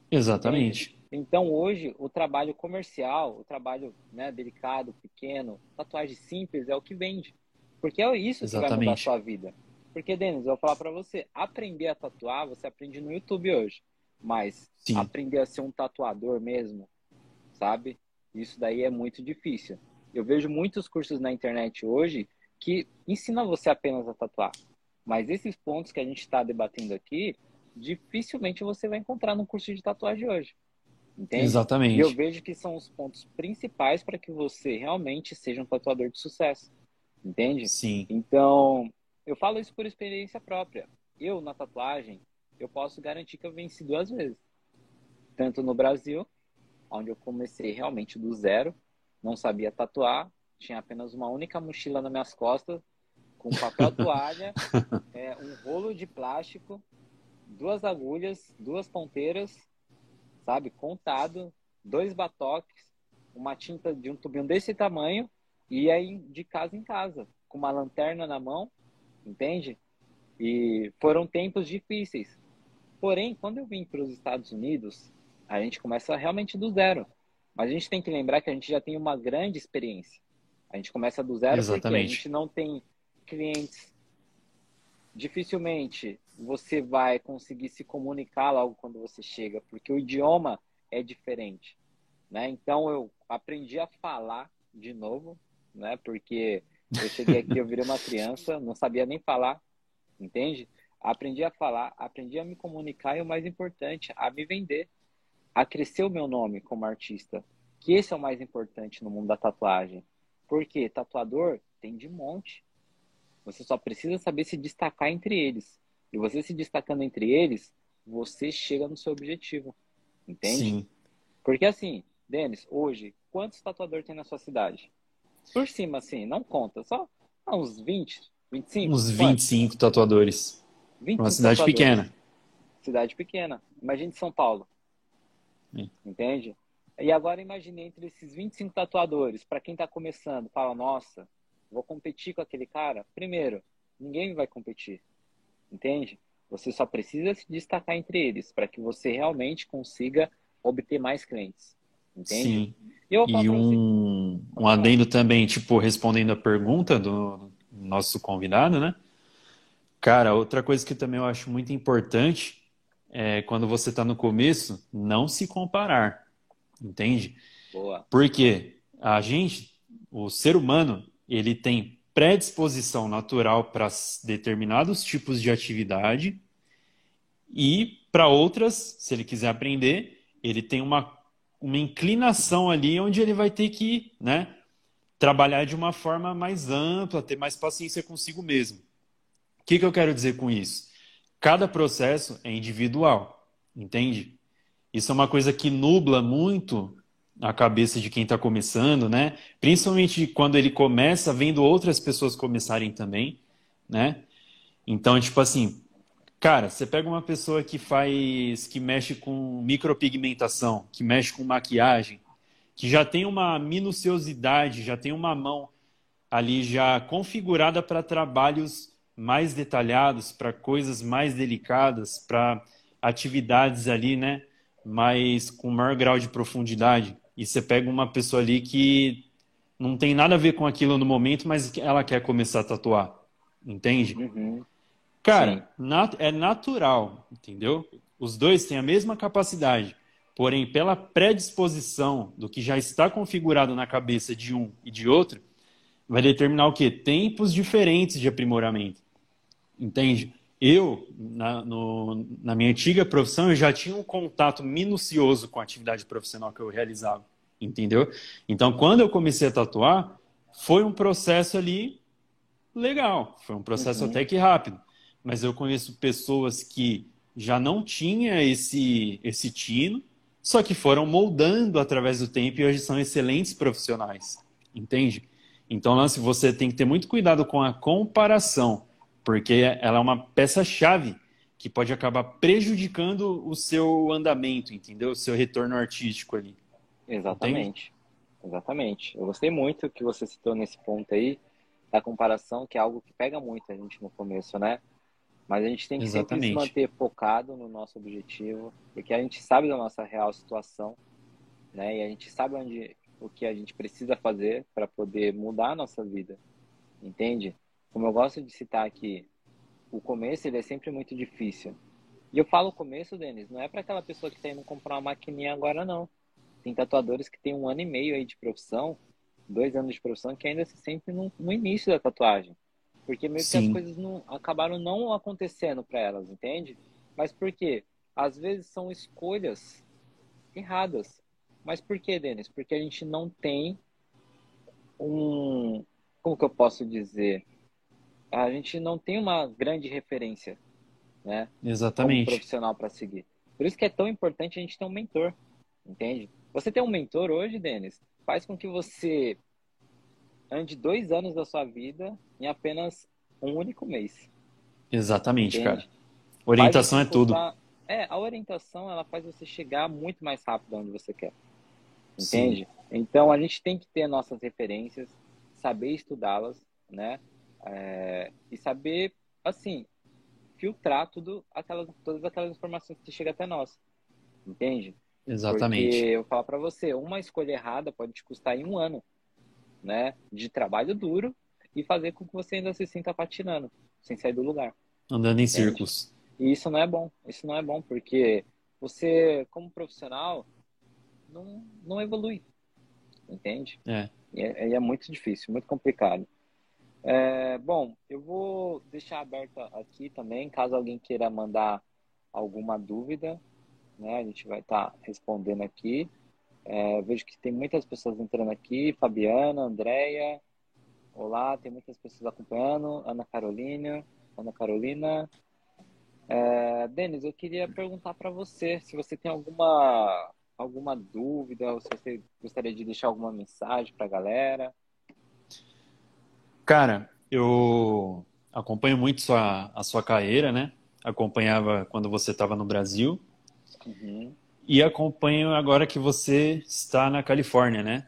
Exatamente. Então hoje o trabalho comercial, o trabalho né, delicado, pequeno, tatuagem simples é o que vende, porque é isso Exatamente. que vai mudar a sua vida. Porque, Denis, eu vou falar para você, aprender a tatuar, você aprende no YouTube hoje. Mas Sim. aprender a ser um tatuador mesmo, sabe? Isso daí é muito difícil. Eu vejo muitos cursos na internet hoje que ensina você apenas a tatuar. Mas esses pontos que a gente está debatendo aqui, dificilmente você vai encontrar no curso de tatuagem hoje. Entende? Exatamente. E eu vejo que são os pontos principais para que você realmente seja um tatuador de sucesso. Entende? Sim. Então, eu falo isso por experiência própria. Eu, na tatuagem, eu posso garantir que eu venci duas vezes. Tanto no Brasil, onde eu comecei realmente do zero, não sabia tatuar, tinha apenas uma única mochila nas minhas costas, com papel toalha, é, um rolo de plástico, duas agulhas, duas ponteiras, sabe, contado, dois batoques, uma tinta de um tubinho desse tamanho e aí de casa em casa, com uma lanterna na mão, entende? E foram tempos difíceis. Porém, quando eu vim para os Estados Unidos, a gente começa realmente do zero. Mas a gente tem que lembrar que a gente já tem uma grande experiência. A gente começa do zero Exatamente. porque a gente não tem clientes. Dificilmente você vai conseguir se comunicar logo quando você chega, porque o idioma é diferente, né? Então eu aprendi a falar de novo, né? Porque eu cheguei aqui, eu virei uma criança, não sabia nem falar, entende? Aprendi a falar, aprendi a me comunicar e o mais importante, a me vender, a crescer o meu nome como artista, que esse é o mais importante no mundo da tatuagem. Porque tatuador tem de monte. Você só precisa saber se destacar entre eles. E você se destacando entre eles, você chega no seu objetivo. Entende? Sim. Porque assim, Denis, hoje, quantos tatuadores tem na sua cidade? Por cima, assim, não conta, só uns 20, 25? Uns 25 quantos? tatuadores. 25 Uma cidade tatuadores. pequena. Cidade pequena. Imagine São Paulo. Sim. Entende? E agora imagine entre esses 25 tatuadores, para quem está começando, fala, nossa, vou competir com aquele cara. Primeiro, ninguém vai competir, entende? Você só precisa se destacar entre eles para que você realmente consiga obter mais clientes, entende? Sim. E, e um, um adendo também, tipo, respondendo a pergunta do nosso convidado, né? Cara, outra coisa que também eu acho muito importante é quando você está no começo, não se comparar. Entende? Boa. Porque a gente, o ser humano, ele tem predisposição natural para determinados tipos de atividade e para outras, se ele quiser aprender, ele tem uma, uma inclinação ali onde ele vai ter que né, trabalhar de uma forma mais ampla, ter mais paciência consigo mesmo. O que, que eu quero dizer com isso? Cada processo é individual, entende? Isso é uma coisa que nubla muito a cabeça de quem está começando, né? Principalmente quando ele começa vendo outras pessoas começarem também, né? Então, tipo assim, cara, você pega uma pessoa que faz, que mexe com micropigmentação, que mexe com maquiagem, que já tem uma minuciosidade, já tem uma mão ali já configurada para trabalhos mais detalhados, para coisas mais delicadas, para atividades ali, né? Mas com maior grau de profundidade. E você pega uma pessoa ali que não tem nada a ver com aquilo no momento, mas ela quer começar a tatuar. Entende? Uhum. Cara, nat é natural, entendeu? Os dois têm a mesma capacidade, porém, pela predisposição do que já está configurado na cabeça de um e de outro, vai determinar o quê? Tempos diferentes de aprimoramento. Entende? Eu, na, no, na minha antiga profissão, eu já tinha um contato minucioso com a atividade profissional que eu realizava. Entendeu? Então, quando eu comecei a tatuar, foi um processo ali legal. Foi um processo uhum. até que rápido. Mas eu conheço pessoas que já não tinham esse, esse tino, só que foram moldando através do tempo e hoje são excelentes profissionais. Entende? Então, Lance, você tem que ter muito cuidado com a comparação porque ela é uma peça-chave que pode acabar prejudicando o seu andamento, entendeu? O seu retorno artístico ali. Exatamente. Entende? Exatamente. Eu gostei muito que você citou nesse ponto aí, da comparação, que é algo que pega muito a gente no começo, né? Mas a gente tem que Exatamente. sempre se manter focado no nosso objetivo, porque a gente sabe da nossa real situação, né? E a gente sabe onde o que a gente precisa fazer para poder mudar a nossa vida, entende? Como eu gosto de citar aqui, o começo ele é sempre muito difícil. E eu falo começo, Denis, não é para aquela pessoa que está indo comprar uma maquininha agora, não. Tem tatuadores que têm um ano e meio aí de profissão, dois anos de profissão, que ainda se sentem no, no início da tatuagem. Porque meio Sim. que as coisas não, acabaram não acontecendo para elas, entende? Mas por quê? Às vezes são escolhas erradas. Mas por quê, Denis? Porque a gente não tem um. Como que eu posso dizer? A gente não tem uma grande referência, né? Exatamente. Como profissional para seguir. Por isso que é tão importante a gente ter um mentor, entende? Você ter um mentor hoje, Denis, faz com que você ande dois anos da sua vida em apenas um único mês. Exatamente, entende? cara. Orientação é tudo. É, a orientação ela faz você chegar muito mais rápido onde você quer. Entende? Sim. Então a gente tem que ter nossas referências, saber estudá-las, né? É, e saber, assim, filtrar tudo aquelas, todas aquelas informações que chegam até nós. Entende? Exatamente. Porque eu falo para você, uma escolha errada pode te custar em um ano, né? De trabalho duro e fazer com que você ainda se sinta patinando, sem sair do lugar. Andando em entende? círculos. E isso não é bom. Isso não é bom, porque você, como profissional, não, não evolui. Entende? É. E é, é muito difícil, muito complicado. É, bom, eu vou deixar aberto aqui também, caso alguém queira mandar alguma dúvida, né? A gente vai estar tá respondendo aqui. É, vejo que tem muitas pessoas entrando aqui, Fabiana, Andréia, olá, tem muitas pessoas acompanhando, Ana Carolina, Ana Carolina. É, Denis, eu queria perguntar para você se você tem alguma alguma dúvida, ou se você gostaria de deixar alguma mensagem para a galera. Cara, eu acompanho muito sua, a sua carreira, né? Acompanhava quando você estava no Brasil. Uhum. E acompanho agora que você está na Califórnia, né?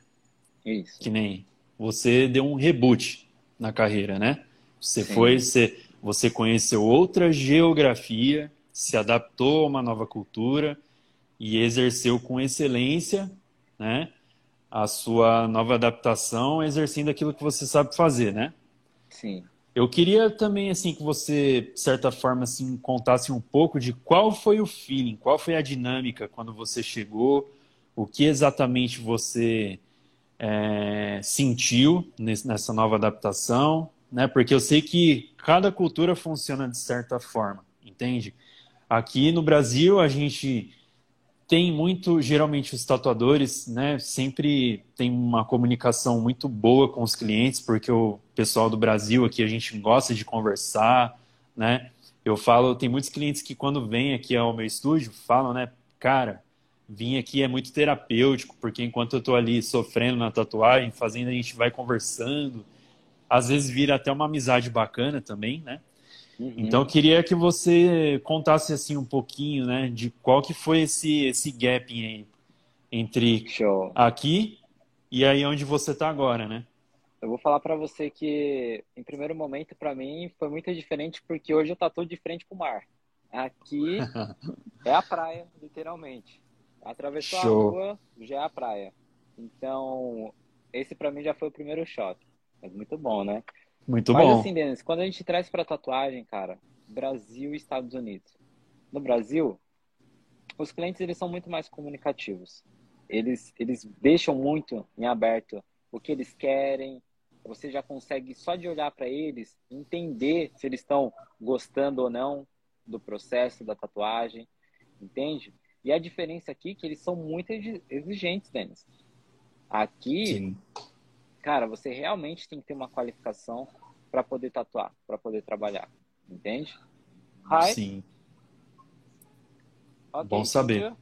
Isso. Que nem você deu um reboot na carreira, né? Você Sim. foi, você, você conheceu outra geografia, se adaptou a uma nova cultura e exerceu com excelência, né? A sua nova adaptação exercendo aquilo que você sabe fazer, né? Sim. Eu queria também assim que você, de certa forma, assim, contasse um pouco de qual foi o feeling, qual foi a dinâmica quando você chegou, o que exatamente você é, sentiu nessa nova adaptação, né? Porque eu sei que cada cultura funciona de certa forma, entende? Aqui no Brasil a gente tem muito, geralmente os tatuadores, né, sempre tem uma comunicação muito boa com os clientes, porque o pessoal do Brasil aqui a gente gosta de conversar, né? Eu falo, tem muitos clientes que quando vêm aqui ao meu estúdio falam, né, cara, vim aqui é muito terapêutico, porque enquanto eu estou ali sofrendo na tatuagem, fazendo a gente vai conversando, às vezes vira até uma amizade bacana também, né? Uhum. Então eu queria que você contasse assim um pouquinho, né, de qual que foi esse esse gap entre Show. aqui e aí onde você está agora, né? Eu vou falar para você que em primeiro momento para mim foi muito diferente porque hoje eu tatuo de frente pro mar. Aqui é a praia, literalmente. Atravessou Show. a rua, já é a praia. Então, esse para mim já foi o primeiro choque. Mas muito bom, né? Muito Mas, bom. Mas assim, Denis, quando a gente traz para tatuagem, cara, Brasil e Estados Unidos. No Brasil, os clientes eles são muito mais comunicativos. Eles eles deixam muito em aberto o que eles querem. Você já consegue só de olhar para eles entender se eles estão gostando ou não do processo da tatuagem, entende? E a diferença aqui é que eles são muito exigentes, Denis. Aqui, Sim. Cara, você realmente tem que ter uma qualificação para poder tatuar, para poder trabalhar, entende? Hi. Sim. Okay, Bom saber.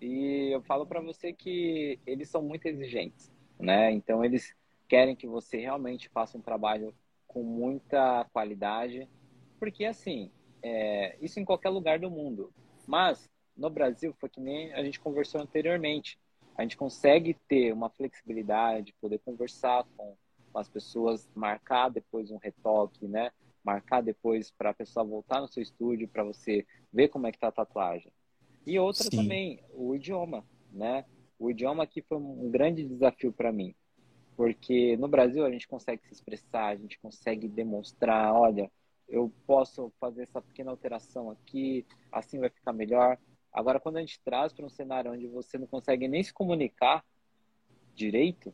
E eu falo para você que eles são muito exigentes, né? Então eles querem que você realmente faça um trabalho com muita qualidade, porque assim, é, isso em qualquer lugar do mundo. Mas no Brasil foi que nem a gente conversou anteriormente. A gente consegue ter uma flexibilidade, poder conversar com as pessoas, marcar depois um retoque, né? Marcar depois para a pessoa voltar no seu estúdio para você ver como é que tá a tatuagem. E outra Sim. também, o idioma, né? O idioma aqui foi um grande desafio para mim, porque no Brasil a gente consegue se expressar, a gente consegue demonstrar, olha, eu posso fazer essa pequena alteração aqui, assim vai ficar melhor. Agora, quando a gente traz para um cenário onde você não consegue nem se comunicar direito,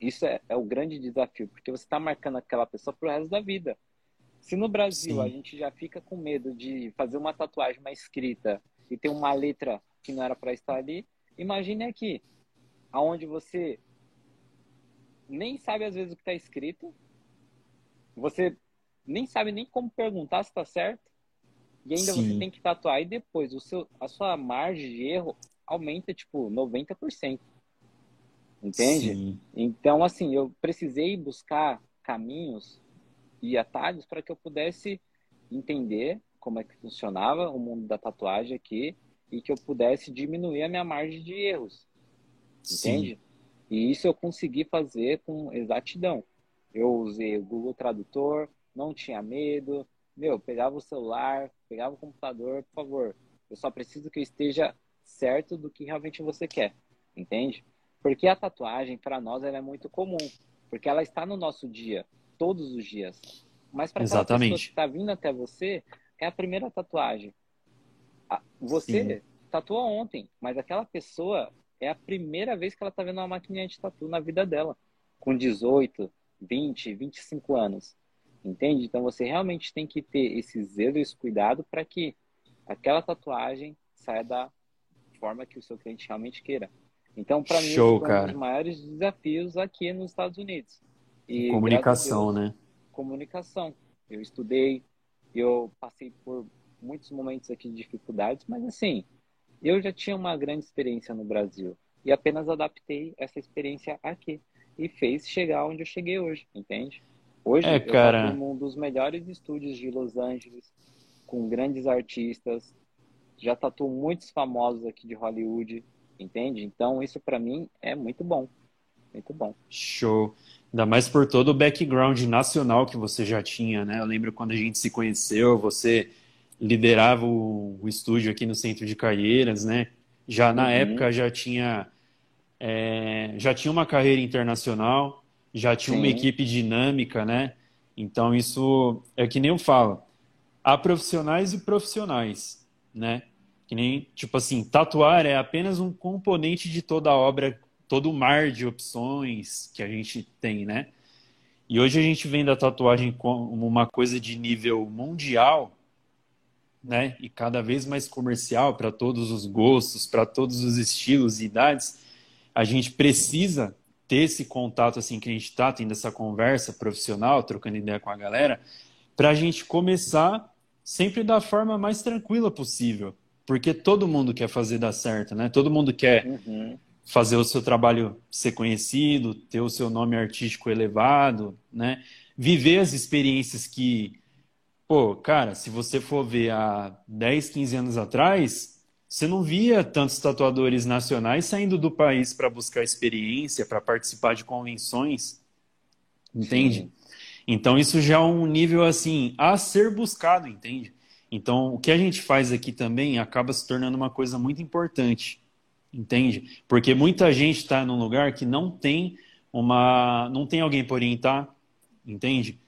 isso é, é o grande desafio, porque você está marcando aquela pessoa para o resto da vida. Se no Brasil Sim. a gente já fica com medo de fazer uma tatuagem, uma escrita e ter uma letra que não era para estar ali, imagine aqui, aonde você nem sabe às vezes o que está escrito, você nem sabe nem como perguntar se está certo, e ainda Sim. você tem que tatuar e depois o seu, a sua margem de erro aumenta tipo 90%. Entende? Sim. Então, assim, eu precisei buscar caminhos e atalhos para que eu pudesse entender como é que funcionava o mundo da tatuagem aqui e que eu pudesse diminuir a minha margem de erros. Entende? Sim. E isso eu consegui fazer com exatidão. Eu usei o Google Tradutor, não tinha medo, meu, pegava o celular, pegava o computador, por favor. Eu só preciso que eu esteja certo do que realmente você quer, entende? Porque a tatuagem, para nós, ela é muito comum, porque ela está no nosso dia, todos os dias. Mas para aquela pessoa que está vindo até você, é a primeira tatuagem. Você Sim. tatuou ontem, mas aquela pessoa é a primeira vez que ela está vendo uma maquininha de tatu na vida dela, com 18, 20, 25 anos. Entende? Então você realmente tem que ter esse zelo e esse cuidado para que aquela tatuagem saia da forma que o seu cliente realmente queira. Então, para mim, Show, é um dos maiores desafios aqui nos Estados Unidos. E, comunicação, Deus, né? Comunicação. Eu estudei, eu passei por muitos momentos aqui de dificuldades, mas assim, eu já tinha uma grande experiência no Brasil e apenas adaptei essa experiência aqui e fez chegar onde eu cheguei hoje, entende? Hoje é, eu cara... um dos melhores estúdios de Los Angeles, com grandes artistas, já tatuou muitos famosos aqui de Hollywood, entende? Então isso para mim é muito bom, muito bom. Show. Ainda mais por todo o background nacional que você já tinha, né? Eu lembro quando a gente se conheceu, você liderava o, o estúdio aqui no centro de Caieiras, né? Já na uhum. época já tinha é, já tinha uma carreira internacional, já tinha Sim. uma equipe dinâmica, né? Então isso é que nem eu falo. Há profissionais e profissionais, né? Que nem, tipo assim, tatuar é apenas um componente de toda a obra, todo o mar de opções que a gente tem, né? E hoje a gente vem da tatuagem como uma coisa de nível mundial, né? E cada vez mais comercial para todos os gostos, para todos os estilos e idades. A gente precisa ter esse contato assim que a gente está tendo essa conversa profissional, trocando ideia com a galera, para a gente começar sempre da forma mais tranquila possível, porque todo mundo quer fazer dar certo, né? Todo mundo quer uhum. fazer o seu trabalho ser conhecido, ter o seu nome artístico elevado, né? Viver as experiências que, pô, cara, se você for ver há 10, 15 anos atrás, você não via tantos tatuadores nacionais saindo do país para buscar experiência, para participar de convenções, entende? Sim. Então isso já é um nível assim a ser buscado, entende? Então, o que a gente faz aqui também acaba se tornando uma coisa muito importante, entende? Porque muita gente está num lugar que não tem uma, não tem alguém para orientar, entende?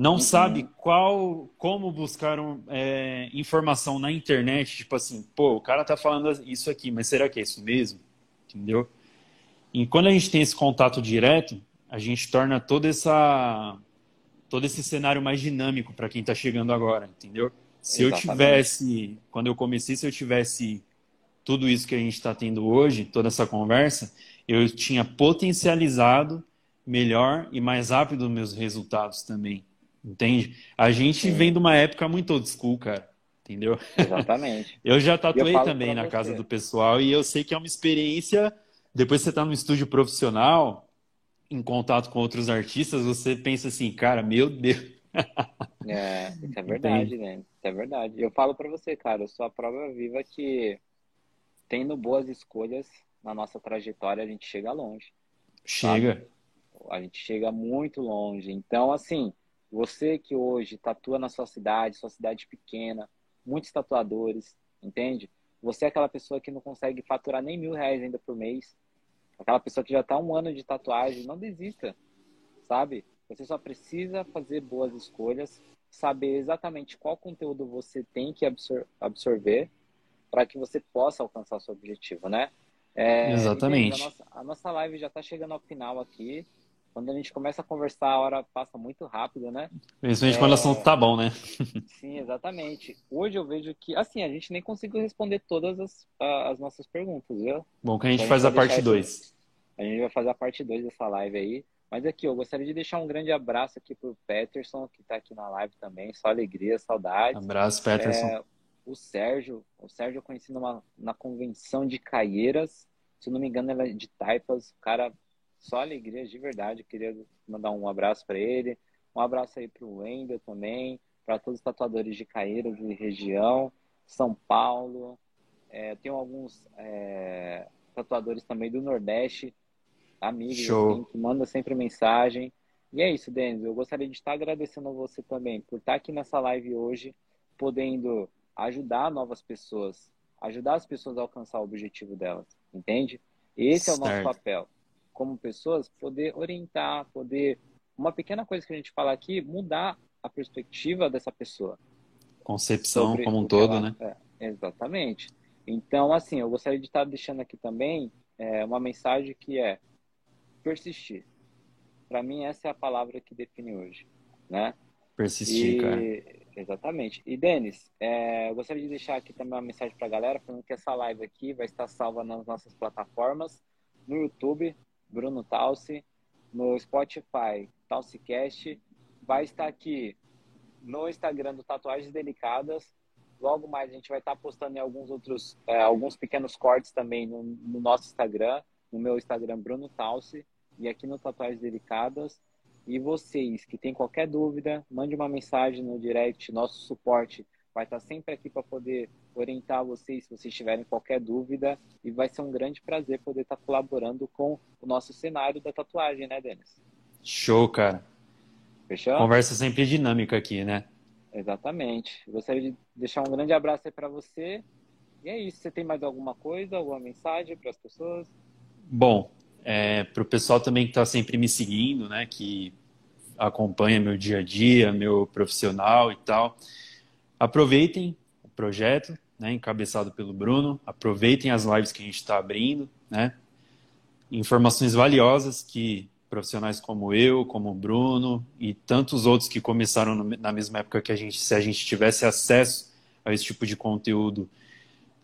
Não uhum. sabe qual, como buscar um, é, informação na internet, tipo assim, pô, o cara tá falando isso aqui, mas será que é isso mesmo? Entendeu? E quando a gente tem esse contato direto, a gente torna toda essa todo esse cenário mais dinâmico para quem está chegando agora, entendeu? Se Exatamente. eu tivesse, quando eu comecei, se eu tivesse tudo isso que a gente está tendo hoje, toda essa conversa, eu tinha potencializado melhor e mais rápido os meus resultados também, entende? A gente Sim. vem de uma época muito old school, cara, entendeu? Exatamente. eu já tatuei eu também na você. casa do pessoal e eu sei que é uma experiência. Depois você está no estúdio profissional, em contato com outros artistas, você pensa assim, cara, meu Deus. é, isso é verdade, né? Isso é verdade. Eu falo para você, cara, eu sou a prova viva que tendo boas escolhas na nossa trajetória, a gente chega longe. Chega. Sabe? A gente chega muito longe. Então, assim, você que hoje tatua na sua cidade, sua cidade pequena, muitos tatuadores, entende? Você é aquela pessoa que não consegue faturar nem mil reais ainda por mês, aquela pessoa que já está um ano de tatuagem, não desista, sabe? Você só precisa fazer boas escolhas, saber exatamente qual conteúdo você tem que absor absorver para que você possa alcançar o seu objetivo, né? É, exatamente. A nossa, a nossa live já está chegando ao final aqui. Quando a gente começa a conversar, a hora passa muito rápido, né? Principalmente é... quando o assunto tá bom, né? Sim, exatamente. Hoje eu vejo que, assim, a gente nem conseguiu responder todas as, as nossas perguntas, viu? Bom, que a gente, então, faz a, parte 2. A gente vai fazer a parte 2 dessa live aí. Mas aqui, eu gostaria de deixar um grande abraço aqui pro Peterson, que está aqui na live também. Só alegria, saudade. Abraço, Peterson. É, o Sérgio, o Sérgio eu conheci numa, na convenção de Caieiras. Se não me engano, ela é de Taipas. O cara só alegria de verdade. Queria mandar um abraço para ele. Um abraço aí para o Wendel também, para todos os tatuadores de Caeiras e região, São Paulo. É, tenho alguns é, tatuadores também do Nordeste, amigos, assim, que mandam sempre mensagem. E é isso, Denis. Eu gostaria de estar agradecendo a você também por estar aqui nessa live hoje, podendo ajudar novas pessoas, ajudar as pessoas a alcançar o objetivo delas, entende? Esse certo. é o nosso papel como pessoas, poder orientar, poder. Uma pequena coisa que a gente fala aqui, mudar a perspectiva dessa pessoa. Concepção como um todo, ela... né? É, exatamente. Então, assim, eu gostaria de estar deixando aqui também é, uma mensagem que é persistir. Para mim, essa é a palavra que define hoje, né? Persistir, e... cara. Exatamente. E, Denis, é, eu gostaria de deixar aqui também uma mensagem para a galera, falando que essa live aqui vai estar salva nas nossas plataformas, no YouTube, Bruno Talsi, no Spotify, TalsiCast, vai estar aqui no Instagram do Tatuagens Delicadas. Logo mais a gente vai estar postando em alguns outros, é, alguns pequenos cortes também no, no, nosso Instagram, no meu Instagram Bruno Talsi e aqui no Tatuagens Delicadas. E vocês que têm qualquer dúvida, mande uma mensagem no direct, nosso suporte vai estar sempre aqui para poder orientar vocês se vocês tiverem qualquer dúvida e vai ser um grande prazer poder estar colaborando com o nosso cenário da tatuagem, né, Denis? Show, cara. Fechou? Conversa sempre dinâmica aqui, né? Exatamente. Gostaria de deixar um grande abraço aí para você. E é isso. Você tem mais alguma coisa, alguma mensagem para as pessoas? Bom, é, para o pessoal também que está sempre me seguindo, né, que acompanha meu dia a dia, meu profissional e tal, aproveitem o projeto, né, encabeçado pelo Bruno, aproveitem as lives que a gente está abrindo, né, informações valiosas que profissionais como eu, como o Bruno e tantos outros que começaram na mesma época que a gente, se a gente tivesse acesso a esse tipo de conteúdo,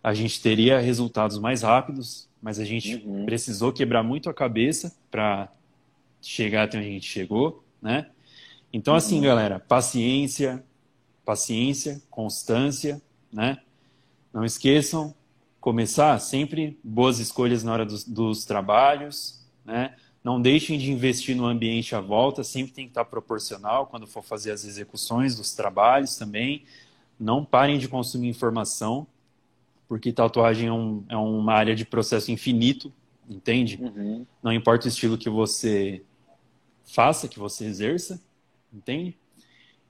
a gente teria resultados mais rápidos, mas a gente uhum. precisou quebrar muito a cabeça para chegar até onde a gente chegou, né? Então, assim, uhum. assim, galera, paciência, paciência, constância, né? Não esqueçam, começar sempre boas escolhas na hora dos, dos trabalhos, né? Não deixem de investir no ambiente à volta, sempre tem que estar proporcional quando for fazer as execuções dos trabalhos também. Não parem de consumir informação, porque tatuagem é, um, é uma área de processo infinito, entende? Uhum. Não importa o estilo que você faça, que você exerça, entende?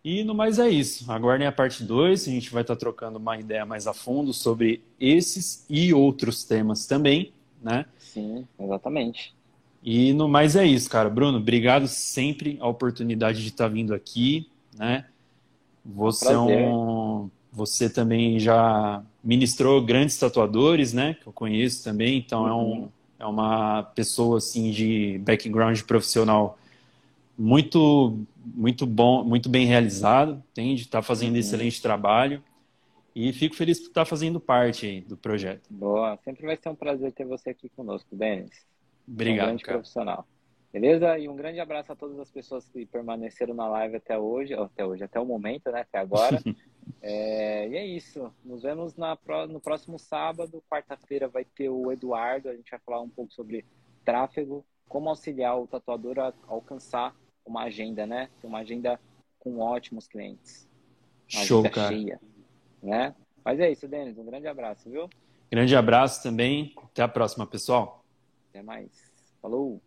E no mais é isso. Aguardem a parte 2, a gente vai estar trocando uma ideia mais a fundo sobre esses e outros temas também, né? Sim, exatamente. E no mais é isso, cara. Bruno, obrigado sempre a oportunidade de estar vindo aqui, né? Você é um você também já ministrou grandes tatuadores, né? Que eu conheço também, então uhum. é, um, uhum. é uma pessoa assim de background profissional muito muito bom, muito bem realizado, entende? Está fazendo uhum. excelente trabalho e fico feliz por estar fazendo parte aí do projeto. Boa, sempre vai ser um prazer ter você aqui conosco, Denis. Obrigado, um grande cara. profissional. Beleza? E um grande abraço a todas as pessoas que permaneceram na live até hoje, até hoje, até o momento, né? Até agora. é, e é isso. Nos vemos na, no próximo sábado. Quarta-feira vai ter o Eduardo. A gente vai falar um pouco sobre tráfego, como auxiliar o tatuador a alcançar uma agenda, né? Uma agenda com ótimos clientes. Uma Show, cara. cheia, né? Mas é isso, Denis. Um grande abraço, viu? Grande abraço também. Até a próxima, pessoal. Até mais. Falou!